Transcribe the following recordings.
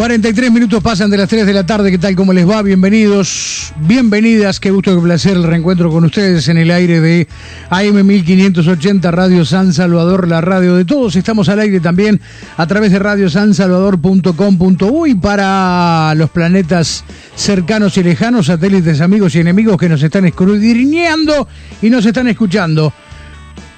43 minutos pasan de las 3 de la tarde, ¿qué tal? ¿Cómo les va? Bienvenidos, bienvenidas, qué gusto, qué placer el reencuentro con ustedes en el aire de AM 1580 Radio San Salvador, la radio de todos. Estamos al aire también a través de radiosansalvador.com.uy para los planetas cercanos y lejanos, satélites, amigos y enemigos que nos están escudriñando y nos están escuchando.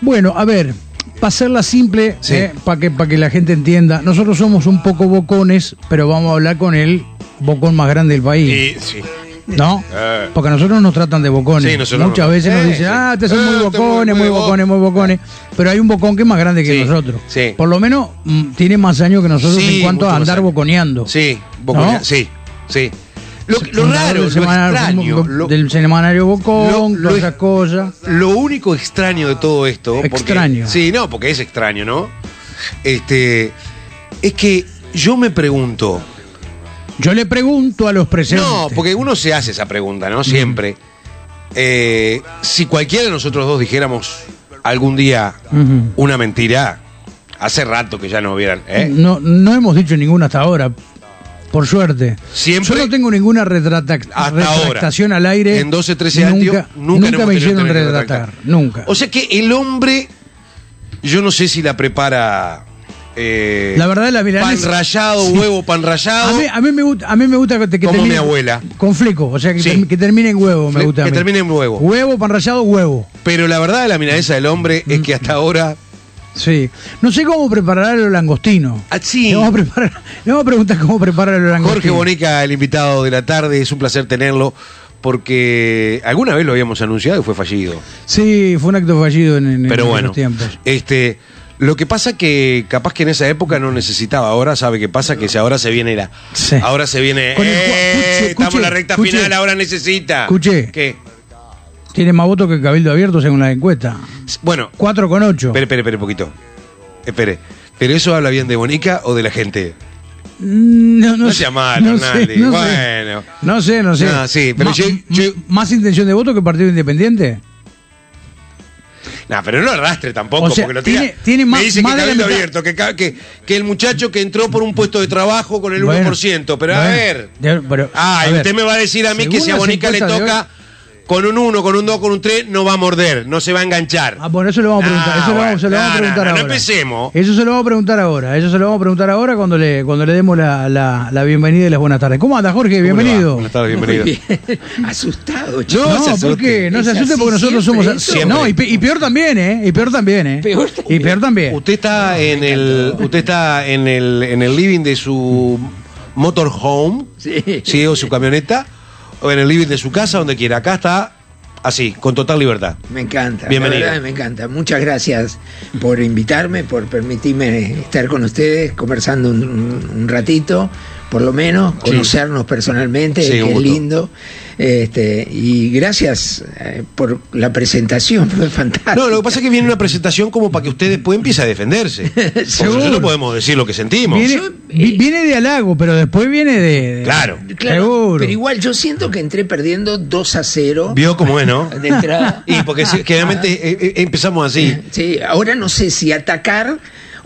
Bueno, a ver, para hacerla simple, Sí. eh, para que, pa' que la gente entienda, nosotros somos un poco bocones, pero vamos a hablar con el bocón más grande del país. Y, sí. ¿No? Eh. Porque a nosotros nos tratan de bocones. Sí, Muchas veces nos Eh, dicen, sí. ah, ustedes son Eh, muy usted bocones, muy muy bocones, muy bocones. Pero hay un bocón que es más grande que Sí, nosotros. sí. Por lo menos mm, tiene más años que nosotros Sí, en cuanto a andar años. boconeando. Sí, boconea- ¿No? sí, sí. Lo, raro, del lo semanario- extraño, lo, del semanario Bocón, lo- todas cosas. lo único extraño de todo esto. porque- Extraño. sí, no, porque es extraño, ¿no? Este. Es que yo me pregunto. Yo le pregunto a los presentes. No, porque uno se hace esa pregunta, ¿no? Siempre. Eh, si cualquiera de nosotros dos dijéramos algún día una mentira, hace rato que ya no hubieran. ¿eh? No, no hemos dicho ninguna hasta ahora, por suerte. Siempre- Yo no tengo ninguna retrata- Hasta retractación ahora. al aire. En 12, 13 años, nunca, nunca me hicieron retratar. Nunca. O sea que el hombre, yo no sé si la prepara. eh, La verdad, la pan milanesa. rallado, huevo, pan rallado. A mí, a mí me gusta, a mí me gusta que, que Como termine mi abuela. con fleco, o sea que, Sí. term- que termine en huevo, me Fle- gusta. que termine en huevo. Huevo, pan rallado, huevo. Pero la verdad de la milanesa del hombre es que hasta ahora. Sí. No sé cómo preparar el langostino. Así. Le vamos a preparar, le vamos a preguntar cómo preparar el langostino. Jorge Bonica, el invitado de la tarde, es un placer tenerlo. Porque alguna vez lo habíamos anunciado y fue fallido. Sí, fue un acto fallido en, en- Pero en bueno, tiempos. este, lo que pasa que capaz que en esa época no necesitaba, ahora sabe qué pasa, que si ahora se viene la, Sí. ahora se viene, Con el cua- ¡eh! estamos en la recta final, ahora necesita. Escuche. ¿Qué? Tiene más votos que Cabildo Abierto según la encuesta. Bueno, 4 con 8. espere, espere, espere poquito. Espere. ¿Pero eso habla bien de Bonica o de la gente? No, No sea malo, no sé, Hernaldi. no sé. Bueno. No sé, no sé. No, sí, pero yo- ¿Más intención de voto que Partido Independiente? No, pero no arrastre tampoco, O sea, porque lo tira. tiene- tiene más- Me dice más que mitad. abierto, que, que, que el muchacho que entró por un puesto de trabajo con el 1%. pero a Bueno, ver. pero, Ah, a ver, usted me va a decir a mí que si a Bonica le toca con un 1, con un 2, con un 3, no va a morder, no se va a enganchar. Ah, bueno, eso lo vamos a preguntar. Ah, eso lo vamos, bueno, se lo vamos a preguntar no, no ahora. empecemos. Eso se lo vamos a preguntar ahora. Eso se lo vamos a preguntar ahora cuando le, cuando le demos la, la, la bienvenida y las buenas tardes. ¿Cómo anda, Jorge? Bienvenido. Buenas tardes, bienvenido. Asustado, chico. No, No, se ¿por qué? No se asuste porque nosotros somos. eso. No, y, pe- y peor también, ¿eh? Y peor también, ¿eh? Peor Y peor también. Usted está en el usted está en el en el living de su motorhome, Sí. sí, o su camioneta, o en el living de su casa, donde quiera. Acá está así, con total libertad. Me encanta. Bienvenido. La verdad, me encanta. Muchas gracias por invitarme, por permitirme estar con ustedes, conversando un ratito, por lo menos, Sí. conocernos personalmente, Sí, es gusto. lindo. Este, y gracias eh, por la presentación, fue fantástica. No, lo que pasa es que viene una presentación como para que usted después empiece a defenderse. Porque nosotros podemos decir lo que sentimos. Viene, Yo, vi- eh, viene de halago, pero después viene de. de- Claro. Claro, Seguro. pero igual yo siento que entré perdiendo 2 a 0 Vio cómo es, ¿no? de entrada. Y porque generalmente eh, empezamos así. Sí, ahora no sé si atacar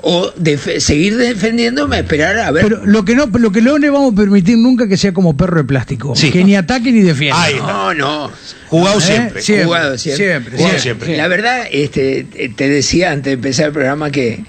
o def- seguir defendiéndome, esperar a ver. Pero lo que no, lo que no le vamos a permitir nunca que sea como perro de plástico. Sí. Que ni ataque ni defienda. Está. no, no. Jugado ¿Eh? siempre. Siempre, Jugado siempre. siempre, Jugado siempre. La verdad, este, te decía antes de empezar el programa que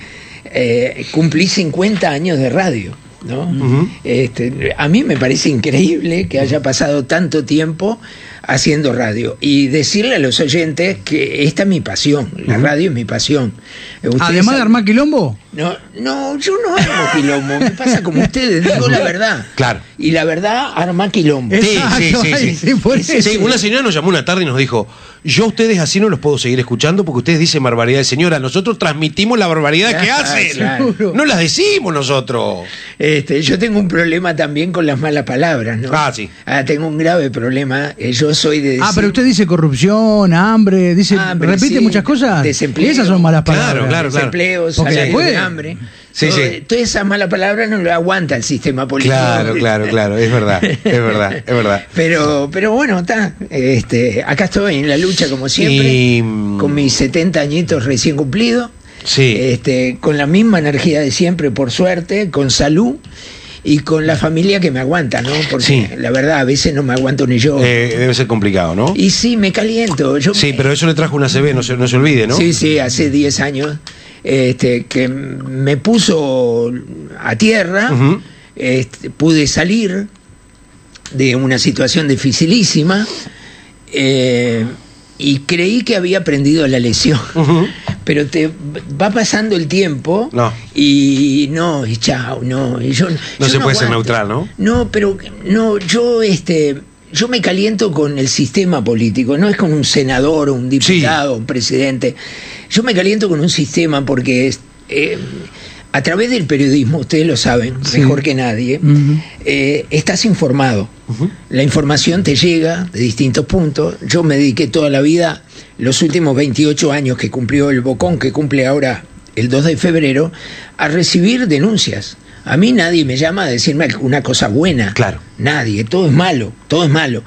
eh, cumplí 50 años de radio. ¿no? Este, a mí me parece increíble que haya pasado tanto tiempo haciendo radio y decirle a los oyentes que esta es mi pasión, la radio es mi pasión. Eh, Además de armar quilombo. No, no, yo no armo quilombo, me pasa como ustedes, digo la verdad. Claro. Y la verdad, arma quilombo. Sí, sí, Exacto, sí, sí. sí, por Sí, eso. una señora nos llamó una tarde y nos dijo, yo a ustedes así no los puedo seguir escuchando porque ustedes dicen barbaridades. Señora, nosotros transmitimos la barbaridad que hacen. claro. No las decimos nosotros. Este, yo tengo un problema también con las malas palabras, ¿no? Ah, sí. Ah, tengo un grave problema. Eh, Yo soy de. Ah, decir- pero usted dice corrupción, hambre, dice, Hambre, repite sí, muchas cosas. desempleo. Esas son malas Claro, palabras. claro, claro. desempleo, Porque salario después- de hambre. Sí, Todo- sí. Todas esas malas palabras no lo aguanta el sistema político. Claro, claro, claro. Es verdad, es verdad, es verdad. Pero, pero bueno, está. Este, acá estoy en la lucha como siempre, Y, mm, con mis 70 añitos recién cumplidos. Sí. Este, con la misma energía de siempre, por suerte, con salud. y con la familia que me aguanta, ¿no? Porque Sí. la verdad a veces no me aguanto ni yo. Eh, debe ser complicado, ¿no? y sí, me caliento. Yo Sí, me- pero eso le trajo una CB, no se, no se olvide, ¿no? Sí, sí, hace 10 años este, que me puso a tierra, este, pude salir de una situación dificilísima eh, y creí que había aprendido la lección. Ujú. Pero te va pasando el tiempo No. y no, y chao, no. Y yo, yo se puede ser neutral, ¿no? No, pero no, yo este yo me caliento con el sistema político, no es con un senador o un diputado o un presidente. Yo me caliento con un sistema porque es, eh, a través del periodismo, ustedes lo saben Sí. mejor que nadie, eh, estás informado. La información te llega de distintos puntos. Yo me dediqué toda la vida, los últimos 28 años que cumplió el Bocón, que cumple ahora el 2 de febrero, a recibir denuncias. A mí nadie me llama a decirme una cosa buena. Claro. Nadie, todo es malo, todo es malo.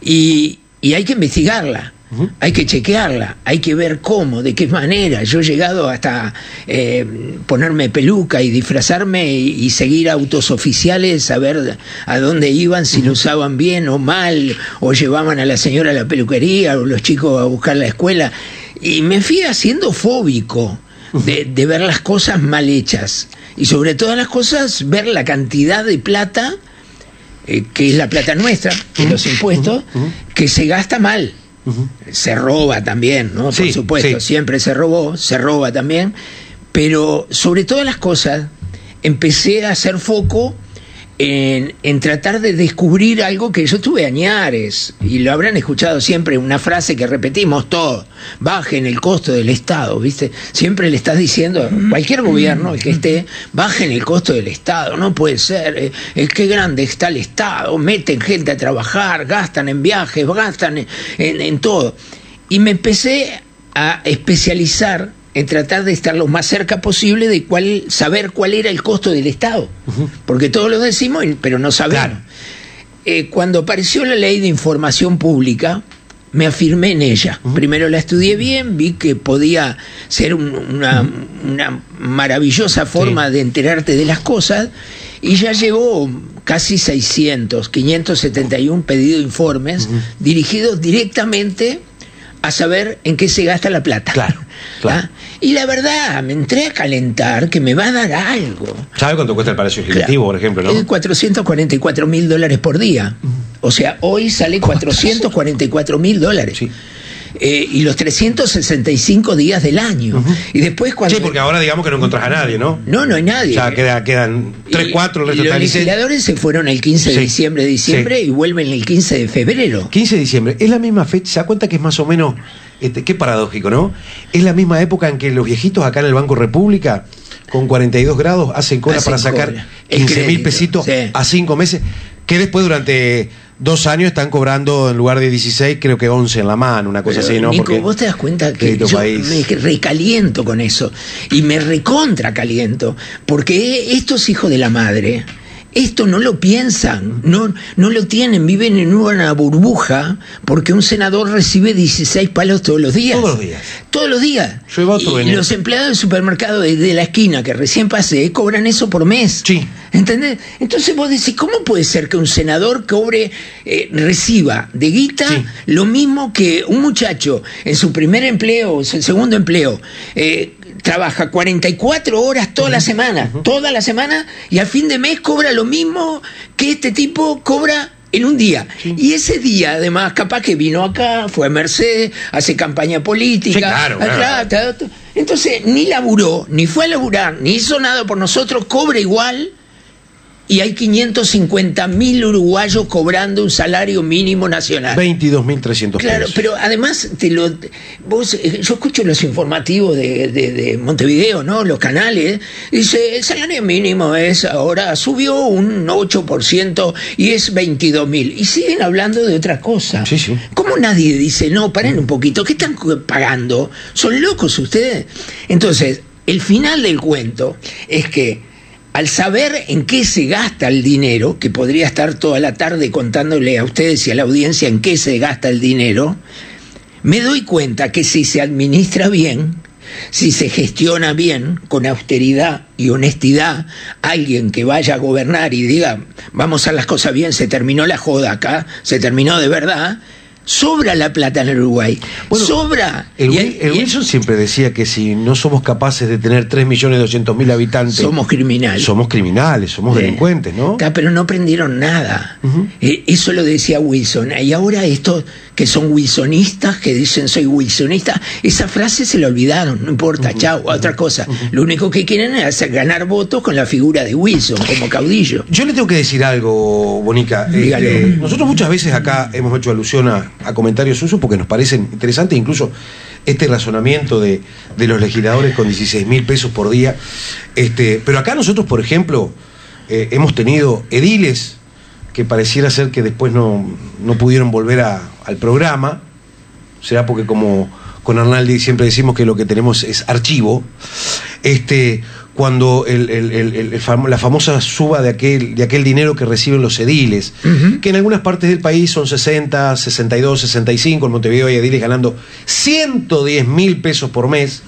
Y, y hay que investigarla. Hay que chequearla, hay que ver cómo, de qué manera. Yo he llegado hasta eh, ponerme peluca y disfrazarme y, y seguir autos oficiales, a ver a dónde iban, si lo usaban bien o mal, o llevaban a la señora a la peluquería, o los chicos a buscar la escuela. Y me fui haciendo fóbico de, de ver las cosas mal hechas. Y sobre todas las cosas, ver la cantidad de plata eh, que es la plata nuestra, de los impuestos, que se gasta mal. Se roba también, ¿no? Por supuesto, sí. siempre se robó, se roba también. Pero sobre todas las cosas, empecé a hacer foco en, tratar de descubrir algo que yo tuve añares, y lo habrán escuchado siempre, una frase que repetimos todos, bajen el costo del Estado, ¿viste? Siempre le estás diciendo, cualquier gobierno, el que esté, bajen el costo del Estado, no puede ser, eh, eh, qué grande está el Estado, meten gente a trabajar, gastan en viajes, gastan en- en todo. Y me empecé a especializar en tratar de estar lo más cerca posible de cuál, saber cuál era el costo del Estado. Porque todos lo decimos, pero no sabemos. Claro. Eh, cuando apareció la ley de información pública, me afirmé en ella. Primero la estudié bien, vi que podía ser un- una, una maravillosa forma de enterarte de las cosas, y ya llevó casi 600, 571 pedidos de informes dirigidos directamente a saber en qué se gasta la plata. Claro, claro. ¿Ah? Y la verdad, me entré a calentar que me va a dar algo. ¿Sabe cuánto cuesta el Palacio Ejecutivo, por ejemplo, no? Es 444 mil dólares por día. O sea, hoy sale 444 mil dólares. Sí. Eh, y los 365 días del año. Y después cuando... Sí, porque ahora digamos que no encontrás a nadie, ¿no? No, no hay nadie. Ya queda, quedan 3, Y- 4, el resto y está Los legisladores se fueron el 15 de Sí. diciembre, diciembre Sí. y vuelven el 15 de febrero. 15 de diciembre, es la misma fecha, ¿se da cuenta que es más o menos, este, qué paradójico, ¿no? Es la misma época en que los viejitos acá en el Banco República, con 42 grados, hacen cola Hacen para sacar cola. El 15 mil pesitos sí. a 5 meses, que después durante dos años están cobrando en lugar de 16, creo que 11 en la mano, una cosa Pero, así, ¿no? Nico, Porque- vos te das cuenta que yo país. me recaliento con eso y me recontra caliento porque estos hijos de la madre esto no lo piensan, no, no lo tienen, viven en una burbuja porque un senador recibe 16 palos todos los días. Todos los días. Todos los días. Llueva otro y los empleados del supermercado de, de la esquina que recién pasé cobran eso por mes. Sí. ¿Entendés? Entonces vos decís, ¿cómo puede ser que un senador cobre, eh, reciba de guita Sí. lo mismo que un muchacho en su primer empleo o su segundo empleo? eh, trabaja 44 horas toda la semana, toda la semana, y al fin de mes cobra lo mismo que este tipo cobra en un día. Y ese día, además, capaz que vino acá, fue a Mercedes, hace campaña política. Sí, claro, claro. Entonces, ni laburó, ni fue a laburar, ni hizo nada por nosotros, cobra igual. Y hay 550 mil uruguayos cobrando un salario mínimo nacional. 22.300 Claro, pesos. pero además te lo, vos, eh, yo escucho los informativos de, de- de Montevideo, ¿no? Los canales. Dice, el salario mínimo es ahora, subió un 8% y es 22 mil. Y siguen hablando de otra cosa. Sí, sí. ¿Cómo nadie dice, no, paren un poquito, ¿qué están pagando? ¿Son locos ustedes? Entonces, el final del cuento es que al saber en qué se gasta el dinero, que podría estar toda la tarde contándole a ustedes y a la audiencia en qué se gasta el dinero, me doy cuenta que si se administra bien, si se gestiona bien, con austeridad y honestidad, alguien que vaya a gobernar y diga, vamos a las cosas bien, se terminó la joda acá, se terminó de verdad, sobra la plata en el Uruguay. sobra. El, Wilson siempre decía que si no somos capaces de tener 3.200.000 habitantes. Somos criminales. Somos criminales, somos delincuentes, ¿no? pero no aprendieron nada. Eh, eso lo decía Wilson. Y ahora estos que son wilsonistas, que dicen soy wilsonista, esa frase se la olvidaron, no importa, chao, otra cosa. Lo único que quieren es hacer, ganar votos con la figura de Wilson como caudillo. Yo le tengo que decir algo, Bonica. Este, nosotros muchas veces acá hemos hecho alusión a, comentarios suyos porque nos parecen interesantes, incluso este razonamiento de, los legisladores con 16 mil pesos por día. Este, pero acá nosotros, por ejemplo, eh, hemos tenido ediles que pareciera ser que después no, no pudieron volver a, al programa, será porque como con Arnaldi siempre decimos que lo que tenemos es archivo, este, cuando la famosa suba de aquel, de aquel dinero que reciben los ediles, que en algunas partes del país son 60, 62, 65, en Montevideo hay ediles ganando 110 mil pesos por mes,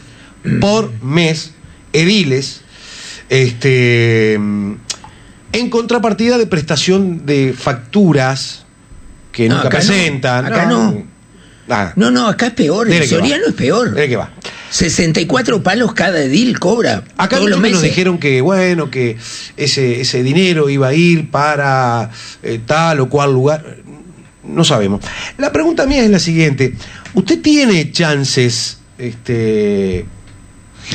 por mes, ediles, este, en contrapartida de prestación de facturas que nunca presentan. acá no. No, no, acá es peor. El Soriano es peor. ¿De qué va? 64 palos cada edil cobra. Acá todos los meses. nos dijeron que, bueno, que ese, ese dinero iba a ir para eh, tal o cual lugar. No sabemos. La pregunta mía es la siguiente. ¿Usted tiene chances este,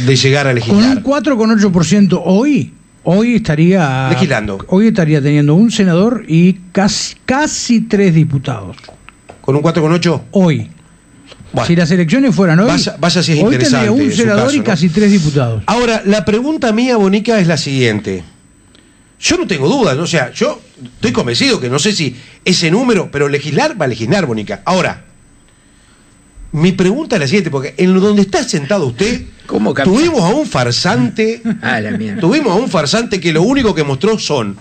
de llegar a legislar? Con un 4,8% hoy, hoy estaría legislando. Hoy estaría teniendo un senador y casi, casi tres diputados. ¿Con un 4,8? Hoy. Si las elecciones fueran hoy, vaya, si es hoy tendría un senador y casi tres diputados. Ahora, la pregunta mía, Bonica, es la siguiente. Yo no tengo dudas, o sea, yo estoy convencido que no sé si ese número, pero legislar va a legislar, Bonica. Ahora, mi pregunta es la siguiente, porque en donde está sentado usted, tuvimos a un farsante, ah, tuvimos a un farsante que lo único que mostró son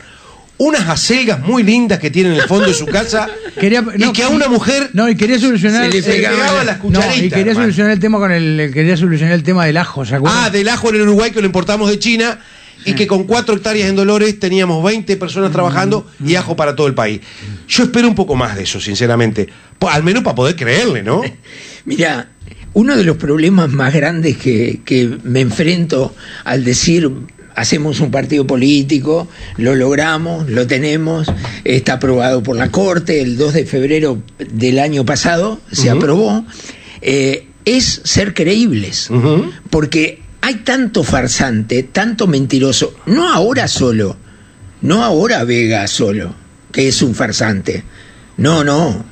unas acelgas muy lindas que tiene en el fondo de su casa y que a una mujer no y quería solucionar se le pegaba las cucharitas y quería solucionar el tema con el quería solucionar el tema del ajo ¿se ah del ajo en el Uruguay que lo importamos de China y que con cuatro hectáreas en Dolores teníamos 20 personas trabajando y ajo para todo el país. Yo espero un poco más de eso, sinceramente. Al menos para poder creerle, ¿no? Mira, uno de los problemas más grandes que, que me enfrento al decir hacemos un partido político, lo logramos, lo tenemos, está aprobado por la Corte, el 2 de febrero del año pasado se aprobó, eh, es ser creíbles, porque hay tanto farsante, tanto mentiroso, no ahora solo, no ahora Vega solo, que es un farsante, no, no,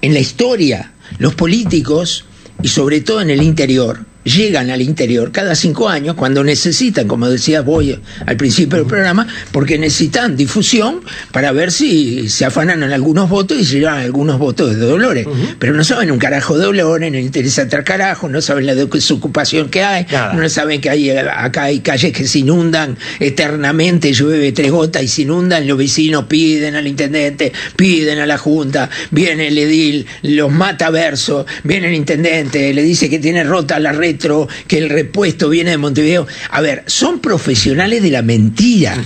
en la historia, los políticos, y sobre todo en el interior, llegan al interior cada cinco años cuando necesitan, como decía voy al principio del programa, porque necesitan difusión para ver si se afanan en algunos votos y llegan algunos votos de Dolores. Pero no saben un carajo de Dolores, no les interesa entrar carajo, no saben la desocupación que hay, no saben que hay, acá hay calles que se inundan eternamente, llueve tres gotas y se inundan, los vecinos piden al intendente, piden a la junta, viene el edil, los mata verso, viene el intendente, le dice que tiene rota la red que el repuesto viene de Montevideo. A ver, son profesionales de la mentira.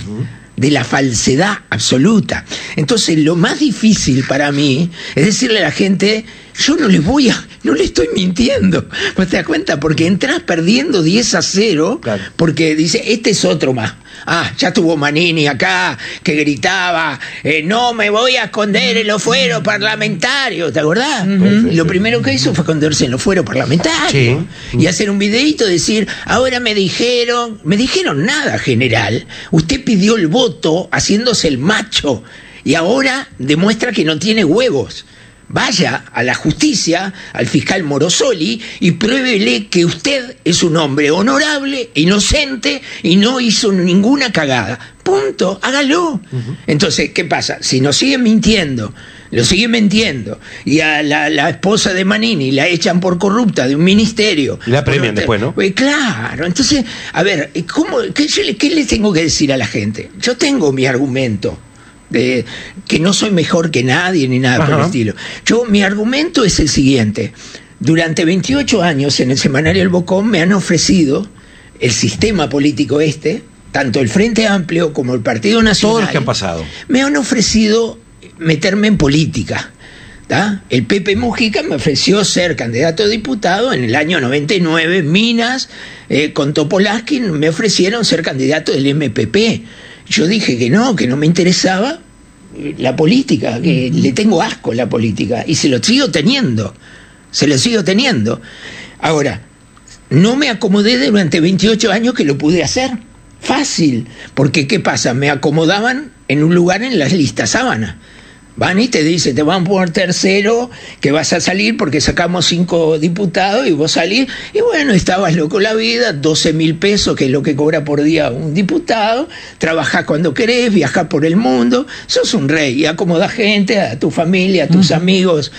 de la falsedad absoluta. Entonces, lo más difícil para mí es decirle a la gente, yo no les voy a, no le estoy mintiendo. ¿Pues te das cuenta? Porque entras perdiendo 10 a 0, porque dice, este es otro más. Ah, ya tuvo Manini acá, que gritaba, eh, no me voy a esconder en los fueros parlamentarios, ¿te acordás? Lo primero que hizo fue esconderse en los fueros parlamentarios. Y hacer un videito, decir, ahora me dijeron, me dijeron nada, general. Usted pidió el voto haciéndose el macho y ahora demuestra que no tiene huevos vaya a la justicia, al fiscal Morosoli, y pruébele que usted es un hombre honorable, inocente y no hizo ninguna cagada. Punto, hágalo. Entonces, ¿qué pasa? Si nos siguen mintiendo, lo siguen mintiendo, y a la, esposa de Manini la echan por corrupta de un ministerio. Y la premian después, ¿no? Pues claro, entonces, a ver, ¿cómo, qué, ¿qué le tengo que decir a la gente? Yo tengo mi argumento que no soy mejor que nadie ni nada por el estilo. Yo, mi argumento es el siguiente. Durante 28 años en el semanario El Bocón me han ofrecido el sistema político este, tanto el Frente Amplio como el Partido Nacional. Todos los que han pasado. Me han ofrecido meterme en política. El Pepe Mujica me ofreció ser candidato a diputado en el año 99. Minas, eh, con Topolaski, me ofrecieron ser candidato del MPP. Yo dije que no, que no me interesaba la política, que le tengo asco a la política y se lo sigo teniendo, se lo sigo teniendo. Ahora, no me acomodé durante 28 años que lo pude hacer. Fácil, porque ¿qué pasa? Me acomodaban en un lugar en las listas sábana. Van y te dicen, te van por tercero, que vas a salir porque sacamos cinco diputados y vos salís. Y bueno, estabas loco la vida, 12 mil pesos, que es lo que cobra por día un diputado. Trabajás cuando querés, viajás por el mundo. Sos un rey y acomodás gente, a tu familia, a tus amigos,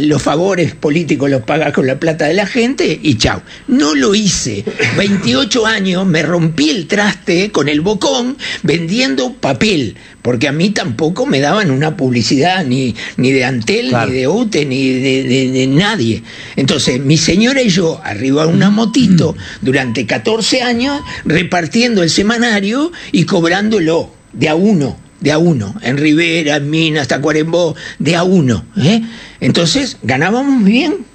los favores políticos los pagas con la plata de la gente y chao. No lo hice. 28 años me rompí el traste con el bocón vendiendo papel porque a mí tampoco me daban una publicidad ni, ni de Antel, ni de UTE, ni de, nadie. Entonces, mi señora y yo, arriba de una motito, durante 14 años, repartiendo el semanario y cobrándolo de a uno de a uno, en Rivera, en Minas, Tacuarembó, de a uno. ¿eh? Entonces ganábamos bien,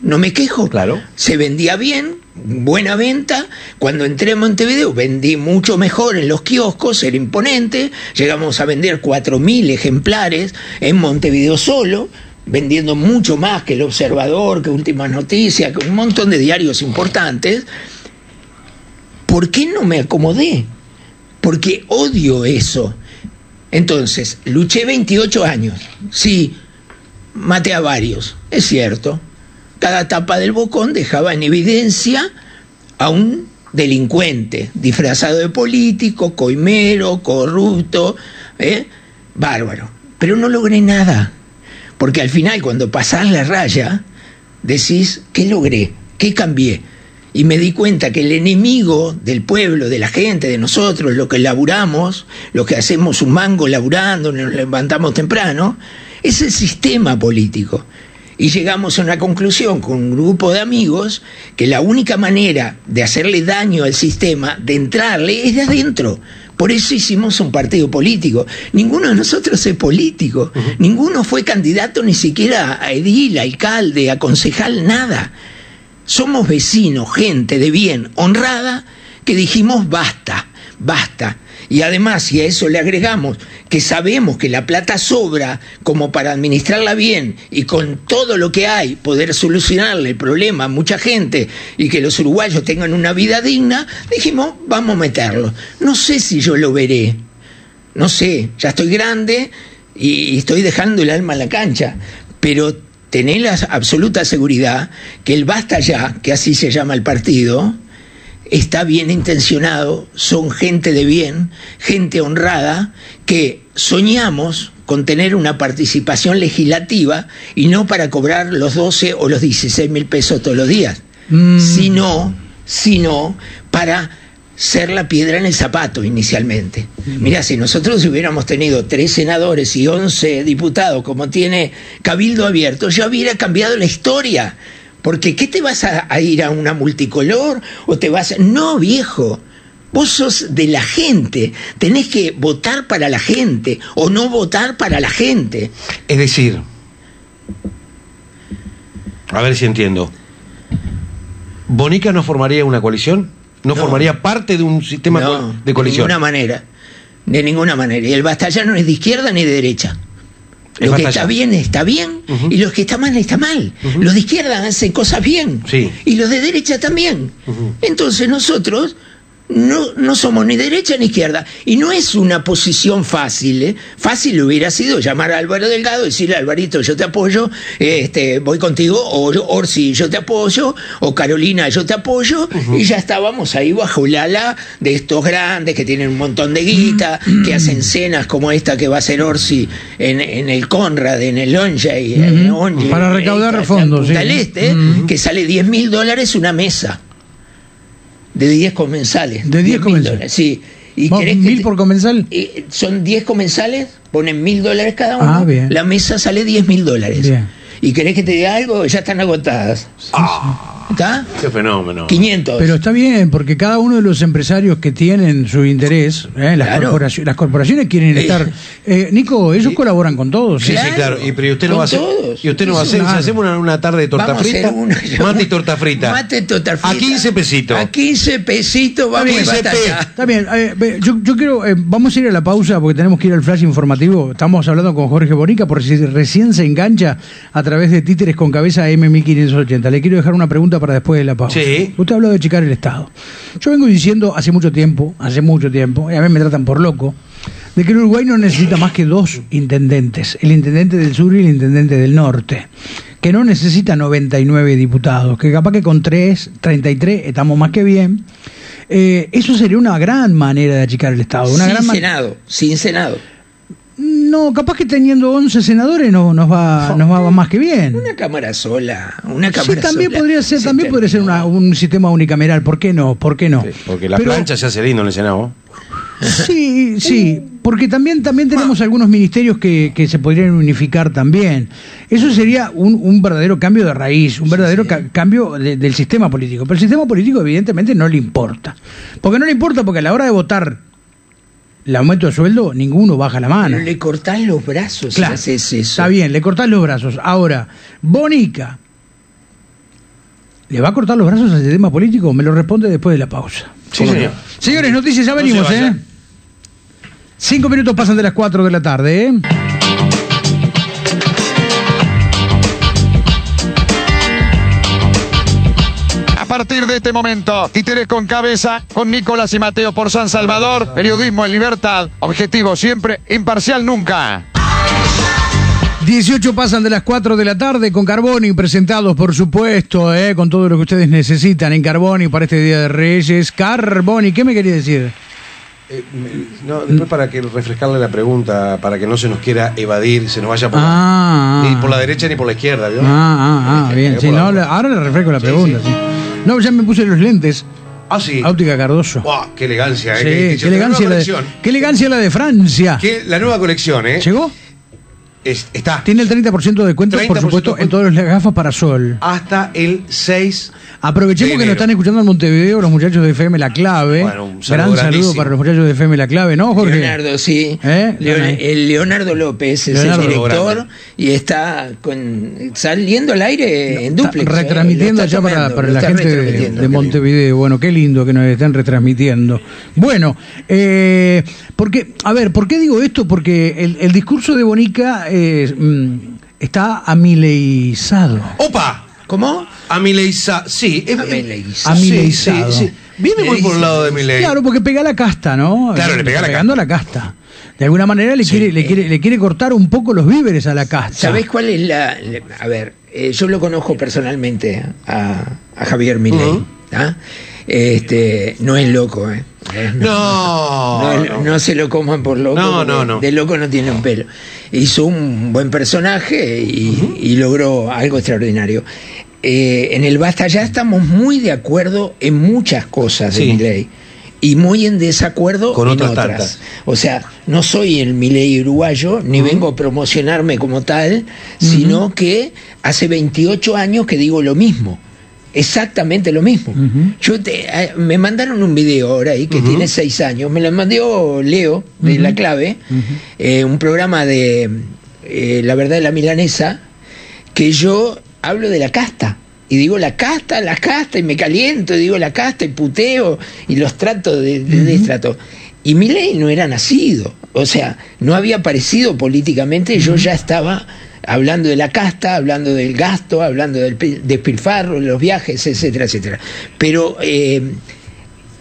no me quejo. Claro. Se vendía bien, buena venta. Cuando entré en Montevideo vendí mucho mejor en los kioscos, era imponente. Llegamos a vender 4.000 ejemplares en Montevideo solo, vendiendo mucho más que El Observador, que Últimas Noticias, que un montón de diarios importantes. ¿Por qué no me acomodé? Porque odio eso. Entonces, luché 28 años. Sí, maté a varios, es cierto cada tapa del bocón dejaba en evidencia a un delincuente disfrazado de político, coimero, corrupto, ¿eh? bárbaro. Pero no logré nada, porque al final cuando pasás la raya, decís, ¿qué logré? ¿Qué cambié? Y me di cuenta que el enemigo del pueblo, de la gente, de nosotros, lo que laburamos, lo que hacemos un mango laburando, nos levantamos temprano, es el sistema político y llegamos a una conclusión con un grupo de amigos que la única manera de hacerle daño al sistema, de entrarle, es de adentro. Por eso hicimos un partido político. Ninguno de nosotros es político. Ninguno fue candidato ni siquiera a edil, alcalde, a concejal, nada. Somos vecinos, gente de bien, honrada, que dijimos basta, basta y además, si a eso le agregamos que sabemos que la plata sobra como para administrarla bien y con todo lo que hay poder solucionarle el problema a mucha gente y que los uruguayos tengan una vida digna, dijimos, vamos a meterlo. No sé si yo lo veré, no sé, ya estoy grande y estoy dejando el alma en la cancha, pero tené la absoluta seguridad que el basta ya, que así se llama el partido, está bien intencionado, son gente de bien, gente honrada, que soñamos con tener una participación legislativa y no para cobrar los 12 o los 16 mil pesos todos los días, mm. sino, sino para ser la piedra en el zapato inicialmente. Mm. Mira, si nosotros hubiéramos tenido tres senadores y 11 diputados como tiene Cabildo Abierto, ya hubiera cambiado la historia porque ¿qué te vas a, ir a una multicolor o te vas a... No, viejo. Vos sos de la gente, tenés que votar para la gente o no votar para la gente. Es decir, a ver si entiendo. ¿Bonica no formaría una coalición? ¿No, formaría parte de un sistema de coalición? De ninguna manera. De ninguna manera. Y el Bastalla no es de izquierda ni de derecha. Lo que está bien está bien y lo que está mal está mal. Los de izquierda hacen cosas bien y los de derecha también. Entonces nosotros no, no somos ni derecha ni izquierda. Y no es una posición fácil. ¿eh? Fácil hubiera sido llamar a Álvaro Delgado y decirle, Alvarito, yo te apoyo, este, voy contigo, o Orsi, yo te apoyo, o Carolina, yo te apoyo, y ya estábamos ahí bajo el ala de estos grandes que tienen un montón de guita, que hacen cenas como esta que va a hacer Orsi en, en el Conrad, en el Onja y Para recaudar fondos. Este, que sale 10 mil dólares una mesa de 10 comensales. ¿De 10 comensales? Sí. ¿Y ¿Mil por comensal? son 10 comensales, ponen mil dólares cada uno. Ah, bien. La mesa sale 10 mil dólares. y querés que te diga algo, ya están agotadas. ¿Está? Qué fenómeno. 500. Pero está bien, porque cada uno de los empresarios que tienen su interés, ¿eh? las, Claro. corporaciones, las corporaciones quieren estar. Eh, Nico, ellos colaboran con todos. Sí, ¿eh? sí, Claro, claro. Y, pero ¿y usted no va a hacer. Y usted no va a Sí, hacer. Si hacemos una, una tarde de torta Vamos a hacer frita. una- Mate y torta frita. Mate y torta frita. A 15 pesitos. A 15 pesitos vamos a 15 batalla. Está bien, eh, yo, yo quiero, eh, vamos a ir a la pausa porque tenemos que ir al flash informativo. Estamos hablando con Jorge Bonica por si recién se engancha a través de títeres con cabeza M1580. Le quiero dejar una pregunta para después de la pausa. Sí. Usted habló de achicar el Estado. Yo vengo diciendo hace mucho tiempo, hace mucho tiempo, y a mí me tratan por loco, de que el Uruguay no necesita más que dos intendentes, el intendente del sur y el intendente del norte, que no necesita 99 diputados, que capaz que con 3, 33 estamos más que bien. Eh, eso sería una gran manera de achicar el Estado. Una sin gran Senado, sin Senado. No, capaz que teniendo 11 senadores no, nos, va, nos va más que bien. Una cámara sola, una Sí, cámara también sola. podría ser, Se también podría ser una- un sistema unicameral. ¿Por qué no? ¿Por qué no? Sí, Porque la Pero- plancha se hace lindo en el Senado. Sí, sí, porque también, también tenemos algunos ministerios que, que se podrían unificar también. Eso sería un, un verdadero cambio de raíz, un verdadero ca- cambio de- del sistema político. Pero el sistema político evidentemente no le importa. Porque no le importa porque a la hora de votar el aumento de sueldo, ninguno baja la mano. Pero le cortás los brazos Claro, si haces eso. está bien, le cortás los brazos. Ahora, Bonica, ¿le va a cortar los brazos al sistema político? Me lo responde después de la pausa. Sí, ¿Cómo señor. Señores, noticias, ya No venimos, se ¿eh? Cinco minutos pasan de las cuatro de la tarde, ¿eh? Partir de este momento, títeres con cabeza, con Nicolás y Mateo por San Salvador, periodismo en libertad, objetivo siempre, imparcial nunca. 18 pasan de las 4 de la tarde con Carboni, presentados por supuesto, ¿eh? con todo lo que ustedes necesitan en Carboni para este Día de Reyes. Carboni, ¿qué me quería decir? Eh, no, después para que refrescarle la pregunta, para que no se nos quiera evadir, se nos vaya por, Ah, la, ni por la derecha ni por la izquierda, ¿vio? Ah, ah, ah, bien. Eh, Sí, la- le- ahora le refresco la Sí, pregunta. sí. No, ya me puse los lentes. Ah, sí. Óptica Cardoso. Buah, qué elegancia, ¿eh? Sí, Qué qué, elegancia la de, qué elegancia la de Francia. Que la nueva colección, ¿eh? ¿Llegó? Es- está Tiene el 30% de descuento, por 30% supuesto, en todas las gafas para sol. hasta el 6. Aprovechemos de que nos están escuchando en Montevideo los muchachos de FM La Clave. Bueno, un saludo Gran saludo para los muchachos de FM La Clave, ¿no, Jorge? Leonardo, sí. ¿Eh? Leon- el Leonardo López es Leonardo, el director y está con saliendo al aire en duplex. ¿eh? retransmitiendo está allá para, tomando, para la gente de, Montevideo. Bueno, qué lindo que nos estén retransmitiendo. Bueno, eh, porque, a ver, ¿por qué digo esto? Porque el, el discurso de Bonica eh, está amileizado. ¡Opa! ¿Cómo? Amileiza. Sí, es, Amileizado. Sí, Amileizado. sí, sí. Viene muy por el lado de Milei. Claro, porque pega la casta, ¿no? Claro, le pega la pegando a la casta. De alguna manera le, quiere, le, quiere, le quiere cortar un poco los víveres a la casta. ¿Sabés cuál es la...? A ver, eh, yo lo conozco personalmente a, a Javier Milei. ¿ah? Este, no es loco, ¿eh? No, No, no. no se lo coman por loco. No, no, no. De loco no tiene un pelo. Hizo un buen personaje y, y logró algo extraordinario. Eh, en el Basta ya estamos muy de acuerdo en muchas cosas de Sí. Milei y muy en desacuerdo Con en otras tantas. O sea, no soy el Milei uruguayo, ni vengo a promocionarme como tal, sino que hace 28 años que digo lo mismo. Exactamente lo mismo. Yo te, eh, me mandaron un video ahora ahí que tiene seis años. Me lo mandó Leo de. La Clave, eh, un programa de eh, La Verdad de la Milanesa, que yo hablo de la casta. Y digo la casta, la casta, y me caliento, y digo la casta, y puteo, y los trato de, de destrato. Y mi ley no era nacido, o sea, no había aparecido políticamente, yo ya estaba hablando de la casta, hablando del gasto, hablando del pi- despilfarro, los viajes, etcétera, etcétera. Pero eh,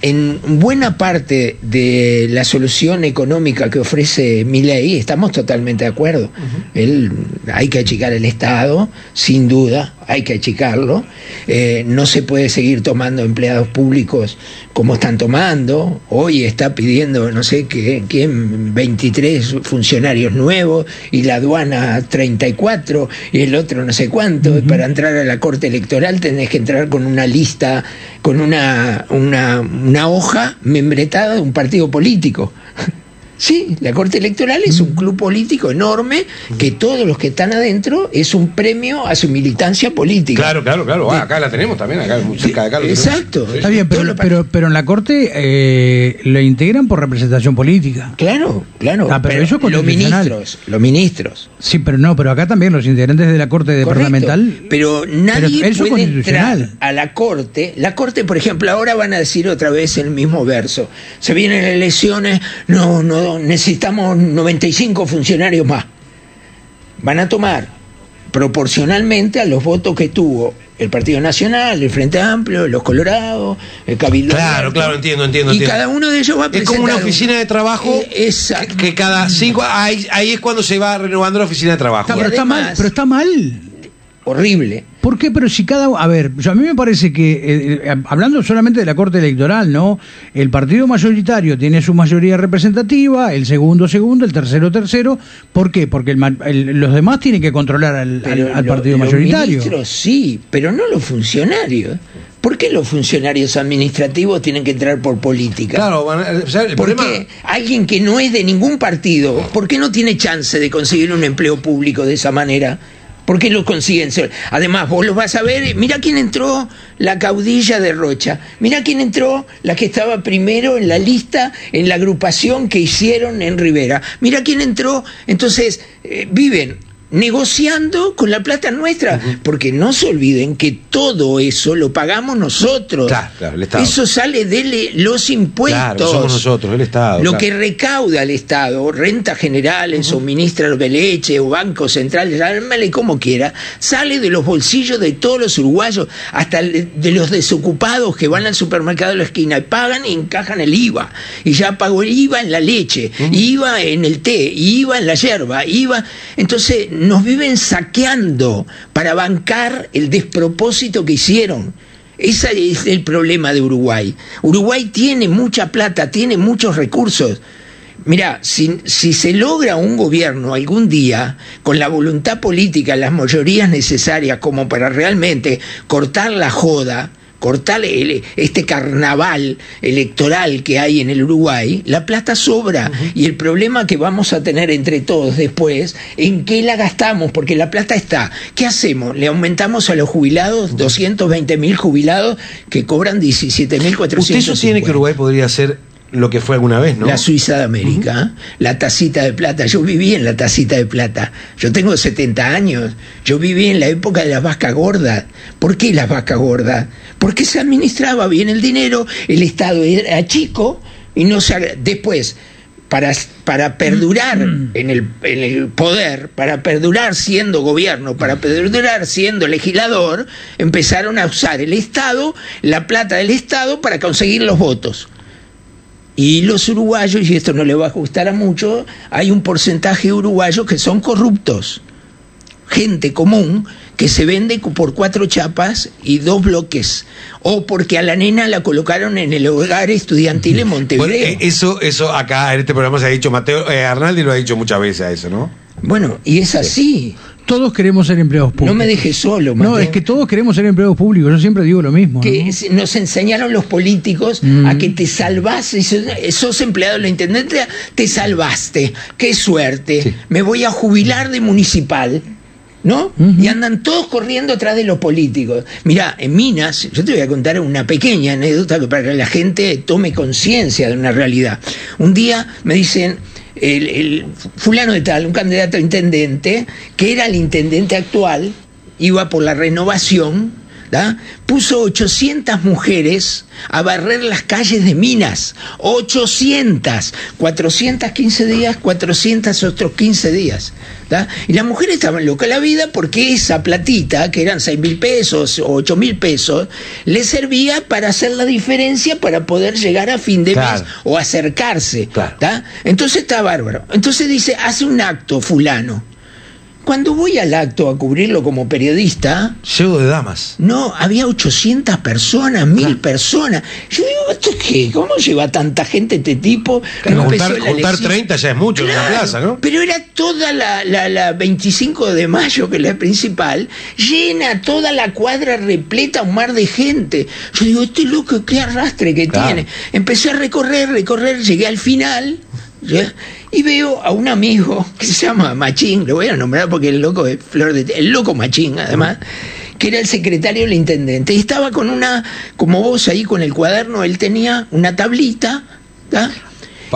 en buena parte de la solución económica que ofrece mi ley estamos totalmente de acuerdo. Él, hay que achicar el Estado, sin duda, hay que achicarlo. Eh, no se puede seguir tomando empleados públicos como están tomando. Hoy está pidiendo, no sé qué, quién, 23 funcionarios nuevos y la aduana 34 y el otro no sé cuánto. Para entrar a la Corte Electoral tenés que entrar con una lista, con una, una, una hoja membretada de un partido político. Sí, la Corte Electoral es un club político enorme que todos los que están adentro es un premio a su militancia política. Claro, claro, claro. Ah, acá la tenemos también, acá cerca de acá. lo tenemos. Exacto. Está bien, pero, pero, pero en la Corte eh, lo integran por representación política. Claro, claro. Ah, pero eso es los ministros, los ministros. Sí, pero no, pero acá también los integrantes de la Corte Correcto. departamental. Pero nadie Pero puede entrar a la corte. La corte, por ejemplo, ahora van a decir otra vez el mismo verso. Se vienen elecciones, no, no, necesitamos 95 funcionarios más. Van a tomar proporcionalmente a los votos que tuvo el Partido Nacional, el Frente Amplio, los Colorados, el Cabildo. Claro, claro, entiendo, entiendo, Y entiendo. cada uno de ellos va a Es como una presentar un- oficina de trabajo Eh, exacto. que, que cada cinco. Ahí, ahí es cuando se va renovando la oficina de trabajo. Está, pero está mal, pero está mal. Horrible. ¿Por qué? Pero si cada a ver, yo- a mí me parece que eh, eh, hablando solamente de la Corte Electoral, ¿no? El partido mayoritario tiene su mayoría representativa, el segundo segundo, el tercero tercero. ¿Por qué? Porque el ma- el- los demás tienen que controlar al, al- Pero al lo- partido los mayoritario. ministros sí, pero no los funcionarios. ¿Por qué los funcionarios administrativos tienen que entrar por política? Claro, a- o sea, el ¿Por problema. qué alguien que no es de ningún partido, por qué no tiene chance de conseguir un empleo público de esa manera? ¿Por qué lo consiguen? Además, vos lo vas a ver, mira quién entró, la caudilla de Rocha, mira quién entró, la que estaba primero en la lista, en la agrupación que hicieron en Rivera, mira quién entró, entonces eh, viven negociando con la plata nuestra, porque no se olviden que todo eso lo pagamos nosotros. Claro, claro, el Estado. Eso sale de los impuestos. Claro, somos nosotros, el Estado. Lo que recauda el Estado, rentas generales, o ministros de leche, o bancos centrales, llámale como quiera, sale de los bolsillos de todos los uruguayos, hasta de los desocupados que van al supermercado de la esquina y pagan y encajan el IVA. Y ya pagó el IVA en la leche, IVA en el té, IVA en la yerba, IVA. Entonces nos viven saqueando para bancar el despropósito que hicieron. Ese es el problema de Uruguay. Uruguay tiene mucha plata, tiene muchos recursos. Mira, si, si se logra un gobierno algún día con la voluntad política, las mayorías necesarias como para realmente cortar la joda, cortar el- este carnaval electoral que hay en el Uruguay, la plata sobra. Y el problema que vamos a tener entre todos después, ¿en qué la gastamos? Porque la plata está. ¿Qué hacemos? ¿Le aumentamos a los jubilados, 220 mil jubilados que cobran 17 mil Usted sostiene que Uruguay podría ser lo que fue alguna vez, ¿no? La Suiza de América, la tacita de plata. Yo viví en la tacita de plata. Yo tengo 70 años. Yo viví en la época de las vacas gordas. ¿Por qué las vacas gordas? Porque se administraba bien el dinero, el Estado era chico y no se... Después, para, para perdurar en el, en el poder, para perdurar siendo gobierno, para perdurar siendo legislador, empezaron a usar el Estado, la plata del Estado, para conseguir los votos. Y los uruguayos, y esto no le va a gustar a mucho, hay un porcentaje de uruguayos que son corruptos. Gente común que se vende por cuatro chapas y dos bloques. O porque a la nena la colocaron en el hogar estudiantil en Montevideo. eh, eso, eso acá en este programa se ha dicho, Mateo eh, Arnaldi lo ha dicho muchas veces a eso, ¿no? Bueno, y es así. Todos queremos ser empleados públicos. No me dejes solo, No, Mateo. es que todos queremos ser empleados públicos. Yo siempre digo lo mismo. que ¿no? nos enseñaron los políticos Mm. a que te salvas, y sos, sos empleado de la intendencia, te salvaste, qué suerte, Sí. me voy a jubilar de municipal. ¿No? Y andan todos corriendo atrás de los políticos. Mira, en Minas, yo te voy a contar una pequeña anécdota para que la gente tome conciencia de una realidad. Un día me dicen, el, fulano de tal, un candidato a intendente, que era el intendente actual, iba por la renovación, ¿da? puso 800 mujeres a barrer las calles de Minas. 800. 415 días, 400 otros 15 días. ¿da? Y las mujeres estaban locas la vida porque esa platita, que eran 6 mil pesos o 8 mil pesos, les servía para hacer la diferencia para poder llegar a fin de Claro. mes o acercarse. Claro. ¿da? Entonces está bárbaro. Entonces dice, hace un acto fulano. Cuando voy al acto a cubrirlo como periodista, Llevo de damas. no, había 800 personas, mil personas. Yo digo, ¿esto qué? ¿Cómo lleva tanta gente este tipo? Claro, juntar, la juntar elección. 30 ya es mucho en una Claro, plaza, ¿no? Pero era toda la, la, la 25 de mayo, que es la principal, llena toda la cuadra repleta, un mar de gente. Yo digo, este loco, qué arrastre que Claro. tiene. Empecé a recorrer, recorrer, llegué al final, ¿ya? Y veo a un amigo que se llama Machín, lo voy a nombrar porque el loco es flor de el loco Machín, además, que era el secretario del intendente. Y estaba con una, como vos ahí con el cuaderno, él tenía una tablita,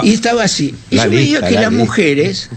y estaba así. Y La yo veía lista, que la las lista. mujeres